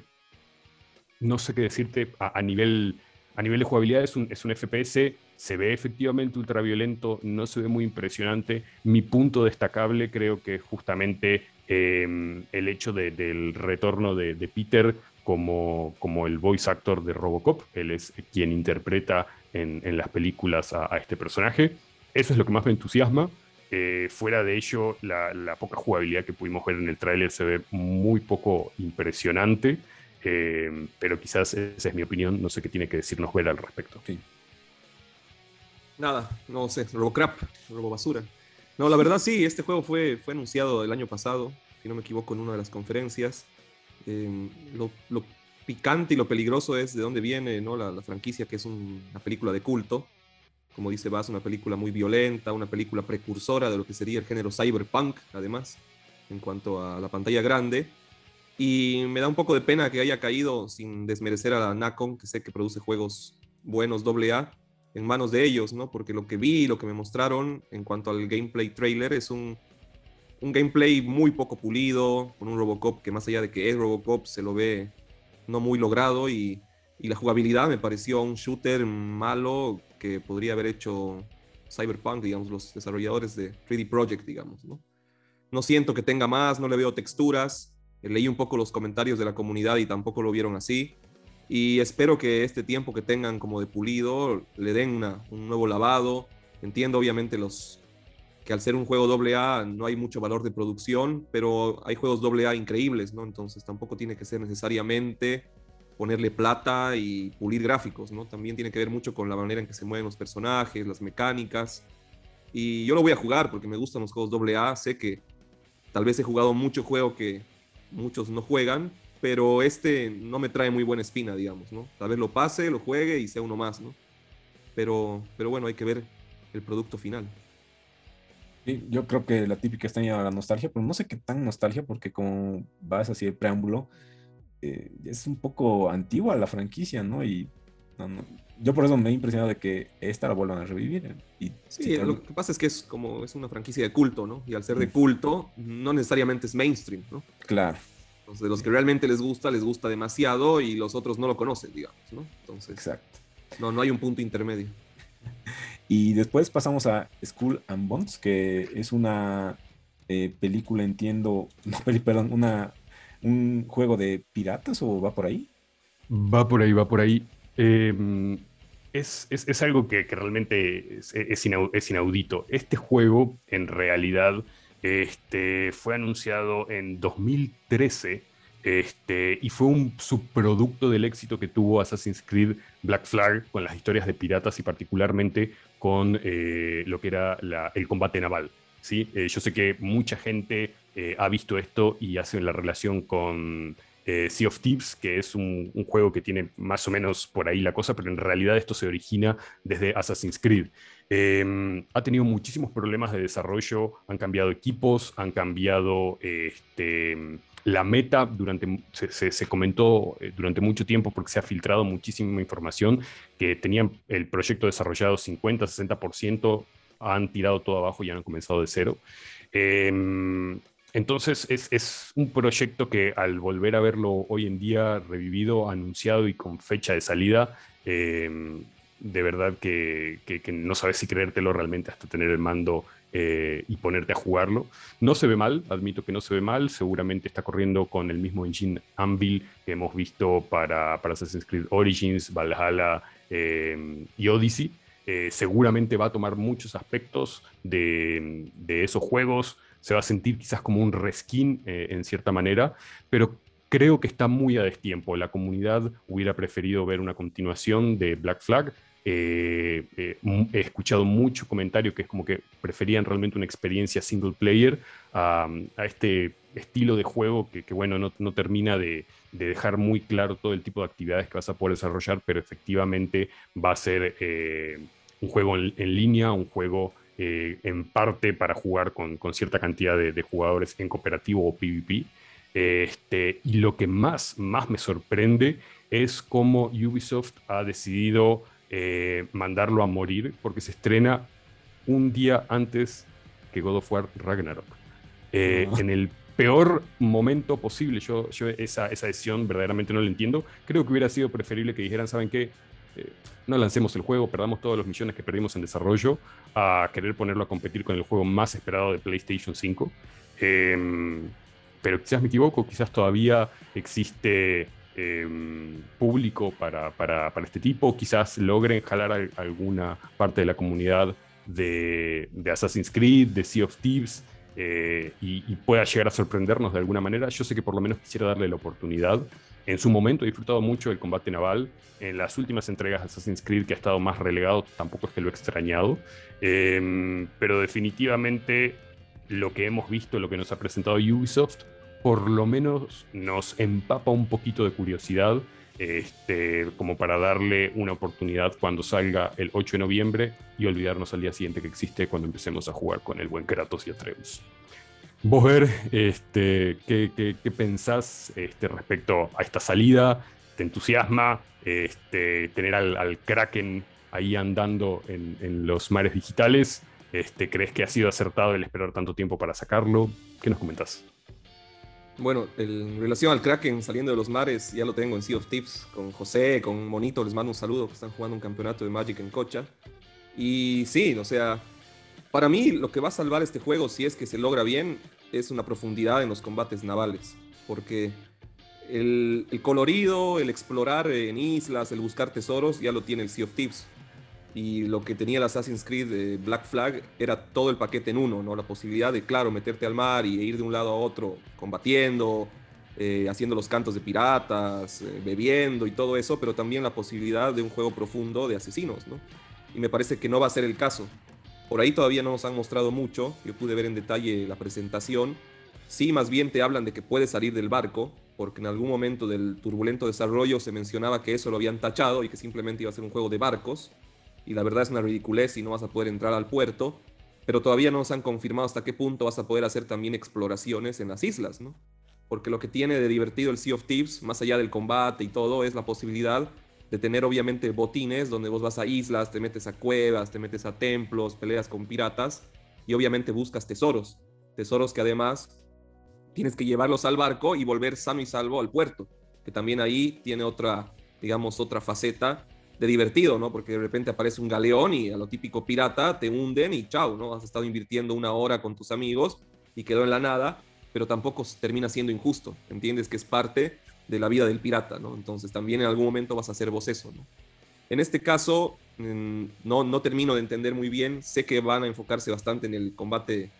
no sé qué decirte a, nivel, a nivel de jugabilidad, es un, es un FPS se ve efectivamente ultraviolento, no se ve muy impresionante. Mi punto destacable creo que es justamente em, el hecho del retorno de, Peter como, como el voice actor de Robocop. Él es quien interpreta en, las películas a, este personaje. Eso es lo que más me entusiasma. Eh, fuera de ello, la, poca jugabilidad que pudimos ver en el tráiler se ve muy poco impresionante, eh, pero quizás esa es mi opinión, no sé qué tiene que decirnos ver al respecto. Nada, no sé, Robocrap, Robobasura. No, la verdad sí, este juego fue, fue anunciado el año pasado, si no me equivoco, en una de las conferencias. Em, lo, picante y lo peligroso es de dónde viene ¿no? la, franquicia, que es una película de culto. Como dice Bass, una película muy violenta, una película precursora de lo que sería el género cyberpunk, además, en cuanto a la pantalla grande. Y me da un poco de pena que haya caído, sin desmerecer a la Nacon, que sé que produce juegos buenos AA, en manos de ellos, ¿no? Porque lo que vi, lo que me mostraron en cuanto al gameplay trailer es un, un gameplay muy poco pulido, con un Robocop que más allá de que es Robocop, se lo ve no muy logrado y, la jugabilidad me pareció un shooter malo que podría haber hecho Cyberpunk, digamos, los desarrolladores de 3D Project, digamos, ¿no? No siento que tenga más, no le veo texturas. Leí un poco los comentarios de la comunidad y tampoco lo vieron así. Y espero que este tiempo que tengan como de pulido le den un nuevo lavado. Entiendo obviamente los que al ser un juego AA no hay mucho valor de producción, pero hay juegos AA increíbles, ¿no? Entonces tampoco tiene que ser necesariamente ponerle plata y pulir gráficos, ¿no? También tiene que ver mucho con la manera en que se mueven los personajes, las mecánicas. Y yo lo voy a jugar porque me gustan los juegos AA, sé que tal vez he jugado mucho juego que muchos no juegan, pero este no me trae muy buena espina, digamos, ¿no? Tal vez lo pase, lo juegue y sea uno más, ¿no? Pero, pero bueno, hay que ver el producto final yo creo que la típica está a la nostalgia, pero no sé qué tan nostalgia, porque como vas así el preámbulo, eh, es un poco antigua la franquicia, ¿no? Y yo por eso me he impresionado de que esta la vuelvan a revivir. Eh, y, sí, lo que pasa es que es como es una franquicia de culto, ¿no? Y al ser de culto, no necesariamente es mainstream, ¿no? Claro. Entonces, de los que realmente les gusta, les gusta demasiado y los otros no lo conocen, digamos, ¿no? Entonces, Exacto. No, no hay un punto intermedio. Y después pasamos a School and Bones, que es una eh, película, entiendo, [laughs] no, perdón, una, un juego de piratas o va por ahí? Va por ahí, va por ahí. Em, es, algo que, realmente es, inaudito. Este juego, en realidad, este, fue anunciado en 2013 este, y fue un subproducto del éxito que tuvo Assassin's Creed Black Flag con las historias de piratas y particularmente con eh, lo que era el combate naval. ¿sí? Eh, yo sé que mucha gente eh, ha visto esto y hace la relación con Sea of Thieves, que es un, juego que tiene más o menos por ahí la cosa, pero en realidad esto se origina desde Assassin's Creed. Em, ha tenido muchísimos problemas de desarrollo, han cambiado equipos, han cambiado este, la meta durante, se, comentó eh, durante mucho tiempo porque se ha filtrado muchísima información que tenían el proyecto desarrollado 50, 60%, han tirado todo abajo y han comenzado de cero. Em, entonces es, un proyecto que al volver a verlo hoy en día revivido, anunciado y con fecha de salida, em, de verdad que, que, no sabes si creértelo realmente hasta tener el mando eh, y ponerte a jugarlo. No se ve mal, admito que no se ve mal, seguramente está corriendo con el mismo engine Anvil que hemos visto para, para Assassin's Creed Origins, Valhalla eh, y Odyssey. Eh, seguramente va a tomar muchos aspectos de, de, esos juegos, se va a sentir quizás como un reskin en cierta manera, pero creo que está muy a destiempo. La comunidad hubiera preferido ver una continuación de Black Flag, eh, eh, he escuchado mucho comentario que es como que preferían realmente una experiencia single player a, este estilo de juego que, bueno, no, termina de, dejar muy claro todo el tipo de actividades que vas a poder desarrollar, pero efectivamente va a ser eh, un juego en, línea, un juego en parte para jugar con, cierta cantidad de, jugadores en cooperativo o PvP. Este, y lo que más, más me sorprende es cómo Ubisoft ha decidido eh, mandarlo a morir porque se estrena un día antes que God of War Ragnarok. Eh, en el peor momento posible, yo, yo esa, esa, decisión verdaderamente no la entiendo. Creo que hubiera sido preferible que dijeran, ¿saben qué? Eh, no lancemos el juego, perdamos todos los millones que perdimos en desarrollo a querer ponerlo a competir con el juego más esperado de PlayStation 5. Em, pero quizás me equivoco, quizás todavía existe em, público para, para, para, este tipo. Quizás logren jalar alguna parte de la comunidad de, Assassin's Creed, de Sea of Thieves. Eh, y, pueda llegar a sorprendernos de alguna manera. Yo sé que por lo menos quisiera darle la oportunidad. En su momento he disfrutado mucho del combate naval. En las últimas entregas de Assassin's Creed, que ha estado más relegado, tampoco es que lo he extrañado. Eh, pero definitivamente lo que hemos visto, lo que nos ha presentado Ubisoft, por lo menos nos empapa un poquito de curiosidad, este, como para darle una oportunidad cuando salga el 8 de noviembre y olvidarnos al día siguiente que existe cuando empecemos a jugar con el buen Kratos y Atreus. Vos este, ¿qué, qué, pensás este, respecto a esta salida? ¿Te entusiasma este, tener al, Kraken ahí andando en, los mares digitales? Este, ¿Crees que ha sido acertado el esperar tanto tiempo para sacarlo? ¿Qué nos comentas? Bueno, en relación al Kraken saliendo de los mares, ya lo tengo en Sea of Tips con José, con Monito, les mando un saludo, que están jugando un campeonato de Magic en Cocha. Y sí, o sea, para mí lo que va a salvar este juego, si es que se logra bien, es una profundidad en los combates navales. Porque el, el colorido, el explorar en islas, el buscar tesoros, ya lo tiene el Sea of Tips y lo que tenía el Assassin's Creed de Black Flag era todo el paquete en uno, ¿no? La posibilidad de, claro, meterte al mar y ir de un lado a otro combatiendo, eh, haciendo los cantos de piratas, eh, bebiendo y todo eso, pero también la posibilidad de un juego profundo de asesinos, ¿no? Y me parece que no va a ser el caso. Por ahí todavía no nos han mostrado mucho, yo pude ver en detalle la presentación. Sí, más bien te hablan de que puedes salir del barco, porque en algún momento del turbulento desarrollo se mencionaba que eso lo habían tachado y que simplemente iba a ser un juego de barcos y la verdad es una ridiculez y no vas a poder entrar al puerto, pero todavía no nos han confirmado hasta qué punto vas a poder hacer también exploraciones en las islas, ¿no? Porque lo que tiene de divertido el Sea of Thieves, más allá del combate y todo, es la posibilidad de tener obviamente botines donde vos vas a islas, te metes a cuevas, te metes a templos, peleas con piratas y obviamente buscas tesoros. Tesoros que además tienes que llevarlos al barco y volver sano y salvo al puerto, que también ahí tiene otra, digamos, otra faceta de divertido, ¿no? Porque de repente aparece un galeón y a lo típico pirata te hunden y chao, ¿no? Has estado invirtiendo una hora con tus amigos y quedó en la nada, pero tampoco termina siendo injusto, ¿entiendes? Que es parte de la vida del pirata, ¿no? Entonces también en algún momento vas a hacer vos eso, ¿no? En este caso, mm, no, no termino de entender muy bien, sé que van a enfocarse bastante en el combate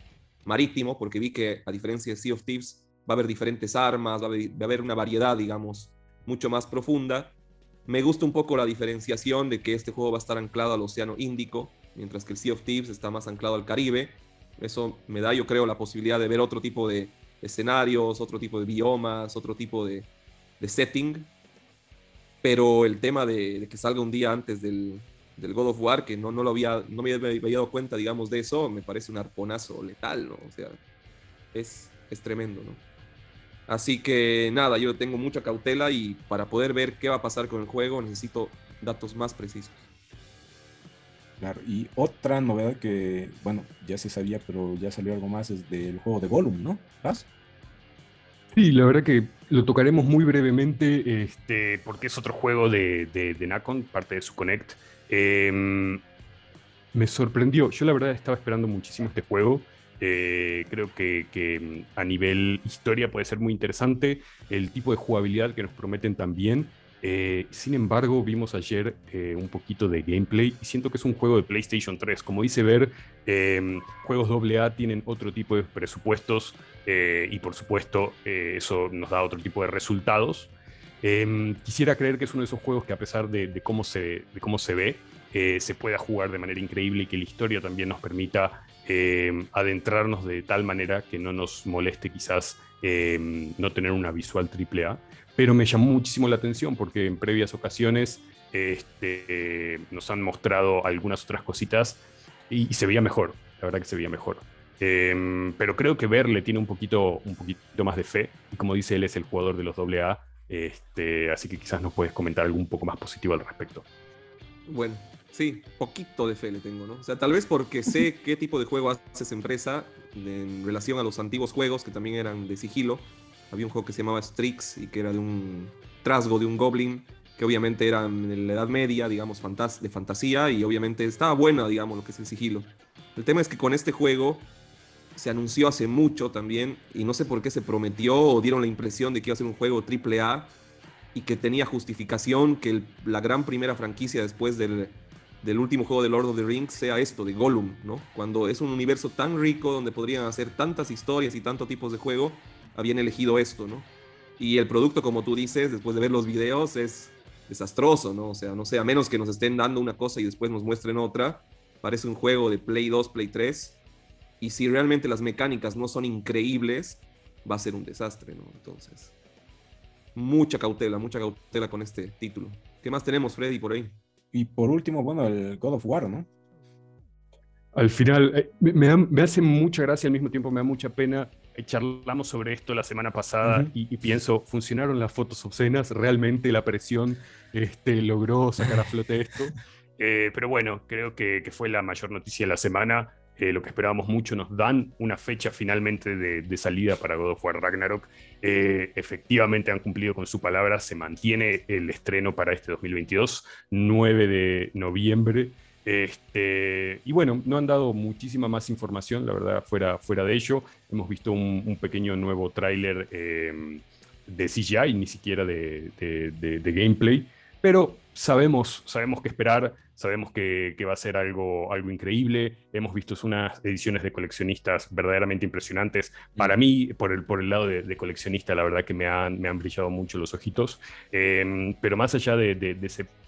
marítimo, porque vi que a diferencia de Sea of Thieves, va a haber diferentes armas, va a haber una variedad, digamos, mucho más profunda me gusta un poco la diferenciación de que este juego va a estar anclado al Océano Índico, mientras que el Sea of Thieves está más anclado al Caribe. Eso me da, yo creo, la posibilidad de ver otro tipo de escenarios, otro tipo de biomas, otro tipo de, setting. Pero el tema de, que salga un día antes del, God of War, que no, no, lo había, no me había dado cuenta, digamos, de eso, me parece un arponazo letal, ¿no? O sea, es, es tremendo, ¿no? Así que nada, yo tengo mucha cautela y para poder ver qué va a pasar con el juego necesito datos más precisos. Claro, y otra novedad que, bueno, ya se sabía, pero ya salió algo más, es del juego de Gollum, ¿no? ¿Vas? Sí, la verdad que lo tocaremos muy brevemente, este, porque es otro juego de, de, Nacon, parte de su Connect. Em, me sorprendió, yo la verdad estaba esperando muchísimo este juego. Eh, creo que, mm, a nivel historia puede ser muy interesante el tipo de jugabilidad que nos prometen también. Eh, sin embargo, vimos ayer eh, un poquito de gameplay y siento que es un juego de PlayStation 3. Como dice Ver, em, juegos AA tienen otro tipo de presupuestos y por supuesto eso nos da otro tipo de resultados. Em, quisiera creer que es uno de esos juegos que a pesar de, cómo, se, de cómo se ve, se pueda jugar de manera increíble y que la historia también nos permita eh, adentrarnos de tal manera que no nos moleste quizás eh, no tener una visual triple A. Pero me llamó muchísimo la atención porque en previas ocasiones este, nos han mostrado algunas otras cositas y, se veía mejor, la verdad que se veía mejor. Eh, pero creo que Verle tiene un poquito, un poquito más de fe y como dice él es el jugador de los AA, este, así que quizás nos puedes comentar algo un poco más positivo al respecto. Bueno, Sí, poquito de fe le tengo, ¿no? O sea, tal vez porque sé [laughs] qué tipo de juego hace esa empresa en relación a los antiguos juegos que también eran de sigilo. Había un juego que se llamaba Strix y que era de un trasgo de un goblin que obviamente era en la Edad Media, digamos, de fantasía y obviamente estaba buena, digamos, lo que es el sigilo. El tema es que con este juego se anunció hace mucho también y no sé por qué se prometió o dieron la impresión de que iba a ser un juego triple A y que tenía justificación que la gran primera franquicia después del, del, último juego de Lord of the Rings sea esto, de Gollum, ¿no? Cuando es un universo tan rico donde podrían hacer tantas historias y tantos tipos de juego, habían elegido esto, ¿no? Y el producto, como tú dices, después de ver los videos, es desastroso, ¿no? O sea, no sé, a menos que nos estén dando una cosa y después nos muestren otra, parece un juego de Play 2, Play 3, y si realmente las mecánicas no son increíbles, va a ser un desastre, ¿no? Entonces, mucha cautela, mucha cautela con este título. ¿Qué más tenemos, Freddy, por ahí? Y por último, bueno, el God of War, ¿no? Al final, eh, me, hace mucha gracia, al mismo tiempo me da mucha pena. Eh, charlamos sobre esto la semana pasada y, pienso, ¿funcionaron las fotos obscenas? ¿Realmente la presión este, logró sacar a flote esto? [laughs] Eh, pero bueno, creo que, que, fue la mayor noticia de la semana. Eh, lo que esperábamos mucho, nos dan una fecha finalmente de, salida para God of War Ragnarok. Eh, efectivamente han cumplido con su palabra, se mantiene el estreno para este 2022, 9 de noviembre. Este, y bueno, no han dado muchísima más información, la verdad, fuera, fuera de ello. Hemos visto un, pequeño nuevo tráiler eh, de CGI, ni siquiera de, de gameplay, pero sabemos, sabemos qué esperar sabemos que, va a ser algo, algo increíble. Hemos visto unas ediciones de coleccionistas verdaderamente impresionantes. Para mí, por el, por el lado de, coleccionista, la verdad que me han, me han brillado mucho los ojitos. Em, pero más allá de,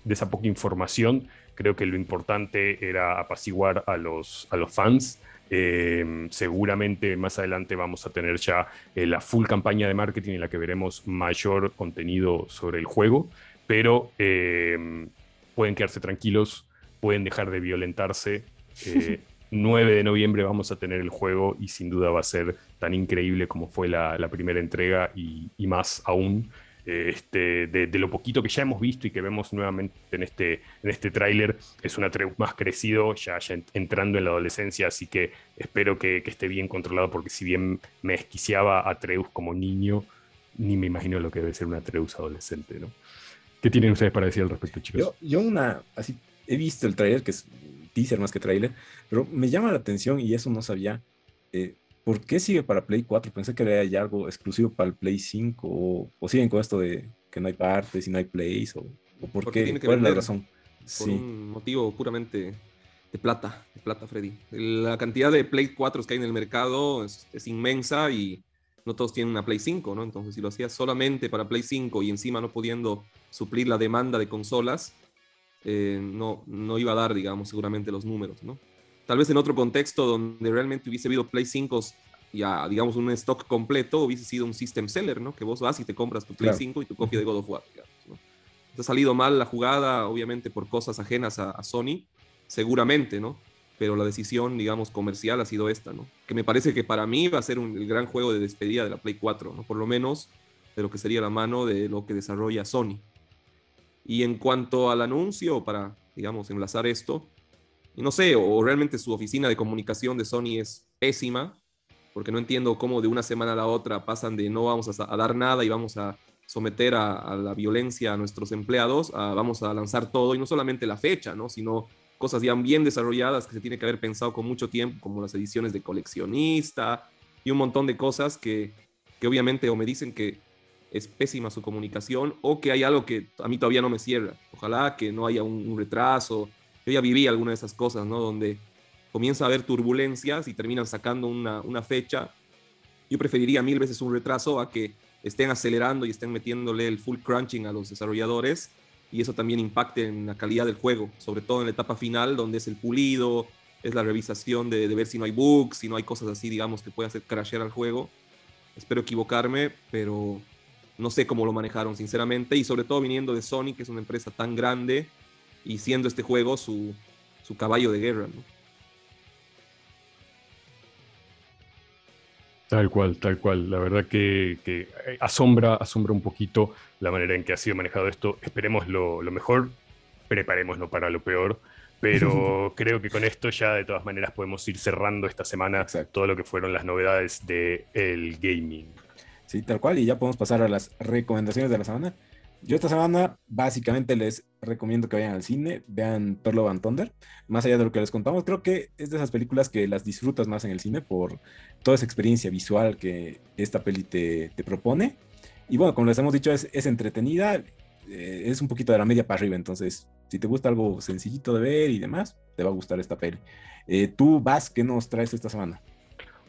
esa poca información, creo que lo importante era apaciguar a los, a los fans. Em, seguramente más adelante vamos a tener ya eh, la full campaña de marketing en la que veremos mayor contenido sobre el juego, pero em, pueden quedarse tranquilos, pueden dejar de violentarse. 9 eh, [laughs] de noviembre vamos a tener el juego y sin duda va a ser tan increíble como fue la, primera entrega y, más aún. Eh, este, de, lo poquito que ya hemos visto y que vemos nuevamente en este, en este tráiler, es un Atreus más crecido, ya, entrando en la adolescencia, así que espero que, esté bien controlado, porque si bien me esquiciaba Atreus como niño, ni me imagino lo que debe ser un Atreus adolescente, ¿no? ¿Qué tienen ustedes para decir al respecto, chicos? Yo, una, así, he visto el trailer, que es teaser más que trailer, pero me llama la atención y eso no sabía. Eh, ¿Por qué sigue para Play 4? Pensé que ya algo exclusivo para el Play 5 o, siguen con esto de que no hay partes y no hay plays o, por qué, cuál es la razón. Por un motivo puramente de plata, de plata, Freddy. La cantidad de Play 4 que hay en el mercado es, es inmensa y no todos tienen una Play 5, ¿no? Entonces, si lo hacías solamente para Play 5 y encima no pudiendo suplir la demanda de consolas, eh, no, no iba a dar, digamos, seguramente los números, ¿no? Tal vez en otro contexto donde realmente hubiese habido Play 5 ya, digamos, un stock completo, hubiese sido un system seller, ¿no? Que vos vas y te compras tu Play 5 y tu copia de God of War, digamos, ¿no? Te ha salido mal la jugada, obviamente, por cosas ajenas a, Sony, seguramente, ¿no? Pero la decisión, digamos, comercial ha sido esta, ¿no? Que me parece que para mí va a ser un, el gran juego de despedida de la Play 4, ¿no? Por lo menos de lo que sería la mano de lo que desarrolla Sony. Y en cuanto al anuncio, para, digamos, enlazar esto, no sé, o realmente su oficina de comunicación de Sony es pésima, porque no entiendo cómo de una semana a la otra pasan de no vamos a, dar nada y vamos a someter a, la violencia a nuestros empleados, a, vamos a lanzar todo, y no solamente la fecha, ¿no? sino cosas ya bien desarrolladas que se tiene que haber pensado con mucho tiempo, como las ediciones de coleccionista y un montón de cosas que, que obviamente o me dicen que es pésima su comunicación o que hay algo que a mí todavía no me cierra. Ojalá que no haya un, retraso. Yo ya viví alguna de esas cosas, ¿no? Donde comienza a haber turbulencias y terminan sacando una, una fecha. Yo preferiría mil veces un retraso a que estén acelerando y estén metiéndole el full crunching a los desarrolladores y eso también impacte en la calidad del juego, sobre todo en la etapa final donde es el pulido, es la revisación de, ver si no hay bugs, si no hay cosas así, digamos, que puede hacer crashear al juego. Espero equivocarme, pero no sé cómo lo manejaron, sinceramente, y sobre todo viniendo de Sony, que es una empresa tan grande, y siendo este juego su, caballo de guerra. Tal cual, tal cual. La verdad que, asombra, asombra un poquito la manera en que ha sido manejado esto. Esperemos lo, mejor, preparémoslo para lo peor. Pero [laughs] creo que con esto ya de todas maneras podemos ir cerrando esta semana todo lo que fueron las novedades del el gaming. Sí, tal cual. Y ya podemos pasar a las recomendaciones de la semana. Yo esta semana básicamente les recomiendo que vayan al cine, vean Perlo Van Thunder. Más allá de lo que les contamos, creo que es de esas películas que las disfrutas más en el cine por toda esa experiencia visual que esta peli te, propone. Y bueno, como les hemos dicho, es, es entretenida, eh, es un poquito de la media para arriba, entonces si te gusta algo sencillito de ver y demás, te va a gustar esta peli. Eh, Tú, Vas, ¿qué nos traes esta semana?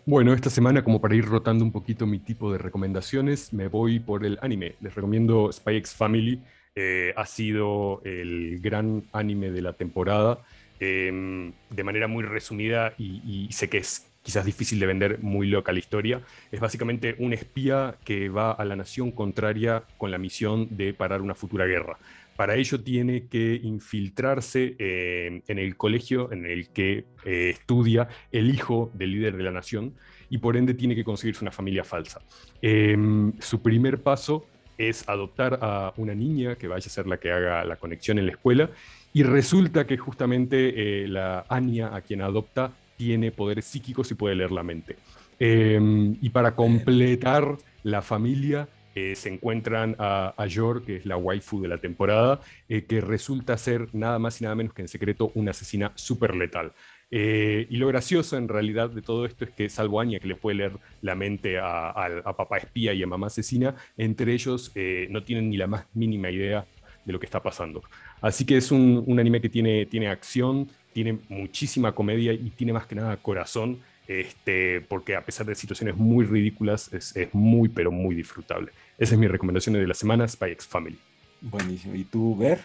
Bueno, esta semana, como para ir rotando un poquito mi tipo de recomendaciones, me voy por el anime. Les recomiendo Spy X Family. Eh, ha sido el gran anime de la temporada. Em, de manera muy resumida, y, sé que es quizás difícil de vender, muy loca la historia. Es básicamente un espía que va a la nación contraria con la misión de parar una futura guerra. Para ello tiene que infiltrarse eh, en el colegio en el que eh, estudia el hijo del líder de la nación y por ende tiene que conseguirse una familia falsa. Em, su primer paso es adoptar a una niña que vaya a ser la que haga la conexión en la escuela y resulta que justamente eh, la Anya a quien adopta tiene poderes psíquicos y puede leer la mente. Em, y para completar la familia eh, se encuentran a, a Yor, que es la waifu de la temporada, eh, que resulta ser nada más y nada menos que en secreto una asesina súper letal. Eh, y lo gracioso en realidad de todo esto es que salvo Anya, que le puede leer la mente a, papá espía y a mamá asesina, entre ellos no tienen ni la más mínima idea de lo que está pasando. Así que es un, un anime que tiene, tiene acción, tiene muchísima comedia y tiene más que nada corazón este, porque a pesar de situaciones muy ridículas, es, muy, pero muy disfrutable. Esa es mi recomendación de la semana, Spy X Family. Buenísimo. ¿Y tú, Ver?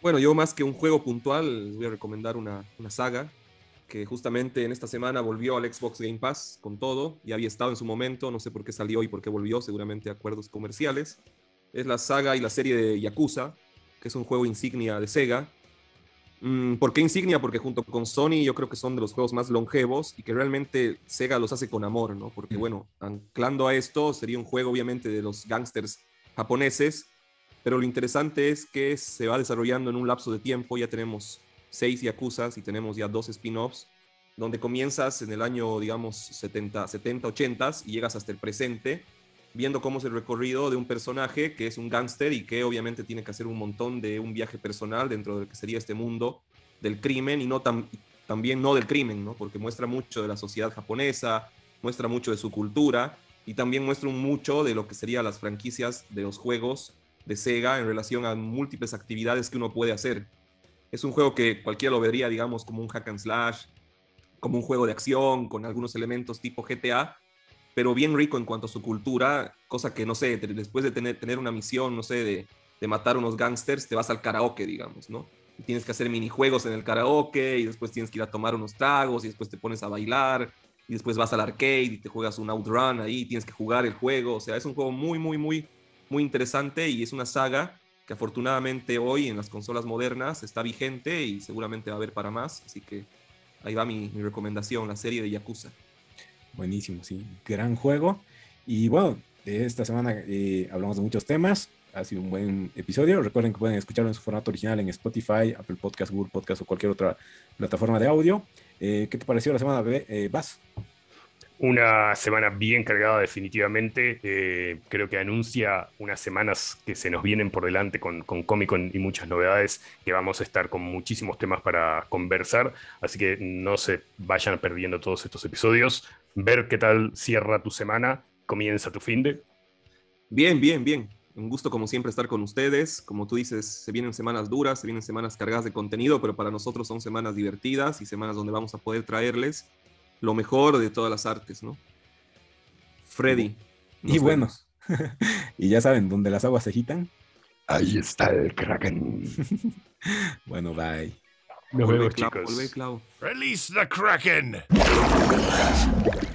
Bueno, yo más que un juego puntual, les voy a recomendar una, saga que justamente en esta semana volvió al Xbox Game Pass con todo. Ya había estado en su momento, no sé por qué salió y por qué volvió, seguramente acuerdos comerciales. Es la saga y la serie de Yakuza, que es un juego insignia de Sega, ¿Por qué insignia? Porque junto con Sony yo creo que son de los juegos más longevos y que realmente Sega los hace con amor, ¿no? Porque mm. bueno, anclando a esto sería un juego obviamente de los gangsters japoneses, pero lo interesante es que se va desarrollando en un lapso de tiempo, ya tenemos seis Yakuzas y tenemos ya dos spin-offs, donde comienzas en el año, digamos, 70, 70, 80 y llegas hasta el presente viendo cómo es el recorrido de un personaje que es un gángster y que obviamente tiene que hacer un montón de un viaje personal dentro de lo que sería este mundo del crimen y no también no del crimen, ¿no? porque muestra mucho de la sociedad japonesa, muestra mucho de su cultura y también muestra mucho de lo que serían las franquicias de los juegos de Sega en relación a múltiples actividades que uno puede hacer. Es un juego que cualquiera lo vería, digamos, como un hack and slash, como un juego de acción, con algunos elementos tipo GTA, pero bien rico en cuanto a su cultura, cosa que, no sé, después de tener, una misión, no sé, de, de matar unos gangsters, te vas al karaoke, digamos, ¿no? Tienes que hacer minijuegos en el karaoke y después tienes que ir a tomar unos tragos y después te pones a bailar y después vas al arcade y te juegas un outrun ahí, tienes que jugar el juego, o sea, es un juego muy, muy, muy, muy interesante y es una saga que afortunadamente hoy en las consolas modernas está vigente y seguramente va a haber para más, así que ahí va mi, mi recomendación, la serie de Yakuza. Buenísimo, sí. Gran juego. Y bueno, esta semana eh, hablamos de muchos temas. Ha sido un buen episodio. Recuerden que pueden escucharlo en su formato original en Spotify, Apple Podcast, Google Podcast o cualquier otra plataforma de audio. Eh, ¿Qué te pareció la semana? Eh, ¿Vas? Una semana bien cargada definitivamente. creo que anuncia unas semanas que se nos vienen por delante con, Con y muchas novedades, que vamos a estar con muchísimos temas para conversar. Así que no se vayan perdiendo todos estos episodios ver qué tal cierra tu semana, comienza tu fin de. Bien, bien, bien. Un gusto como siempre estar con ustedes. Como tú dices, se vienen semanas duras, se vienen semanas cargadas de contenido, pero para nosotros son semanas divertidas y semanas donde vamos a poder traerles lo mejor de todas las artes, ¿no? Freddy. Y bueno, [laughs] y ya saben, donde las aguas se agitan. Ahí está el Kraken. [laughs] bueno, bye. Nos vemos, chicos. Release the Kraken! [laughs]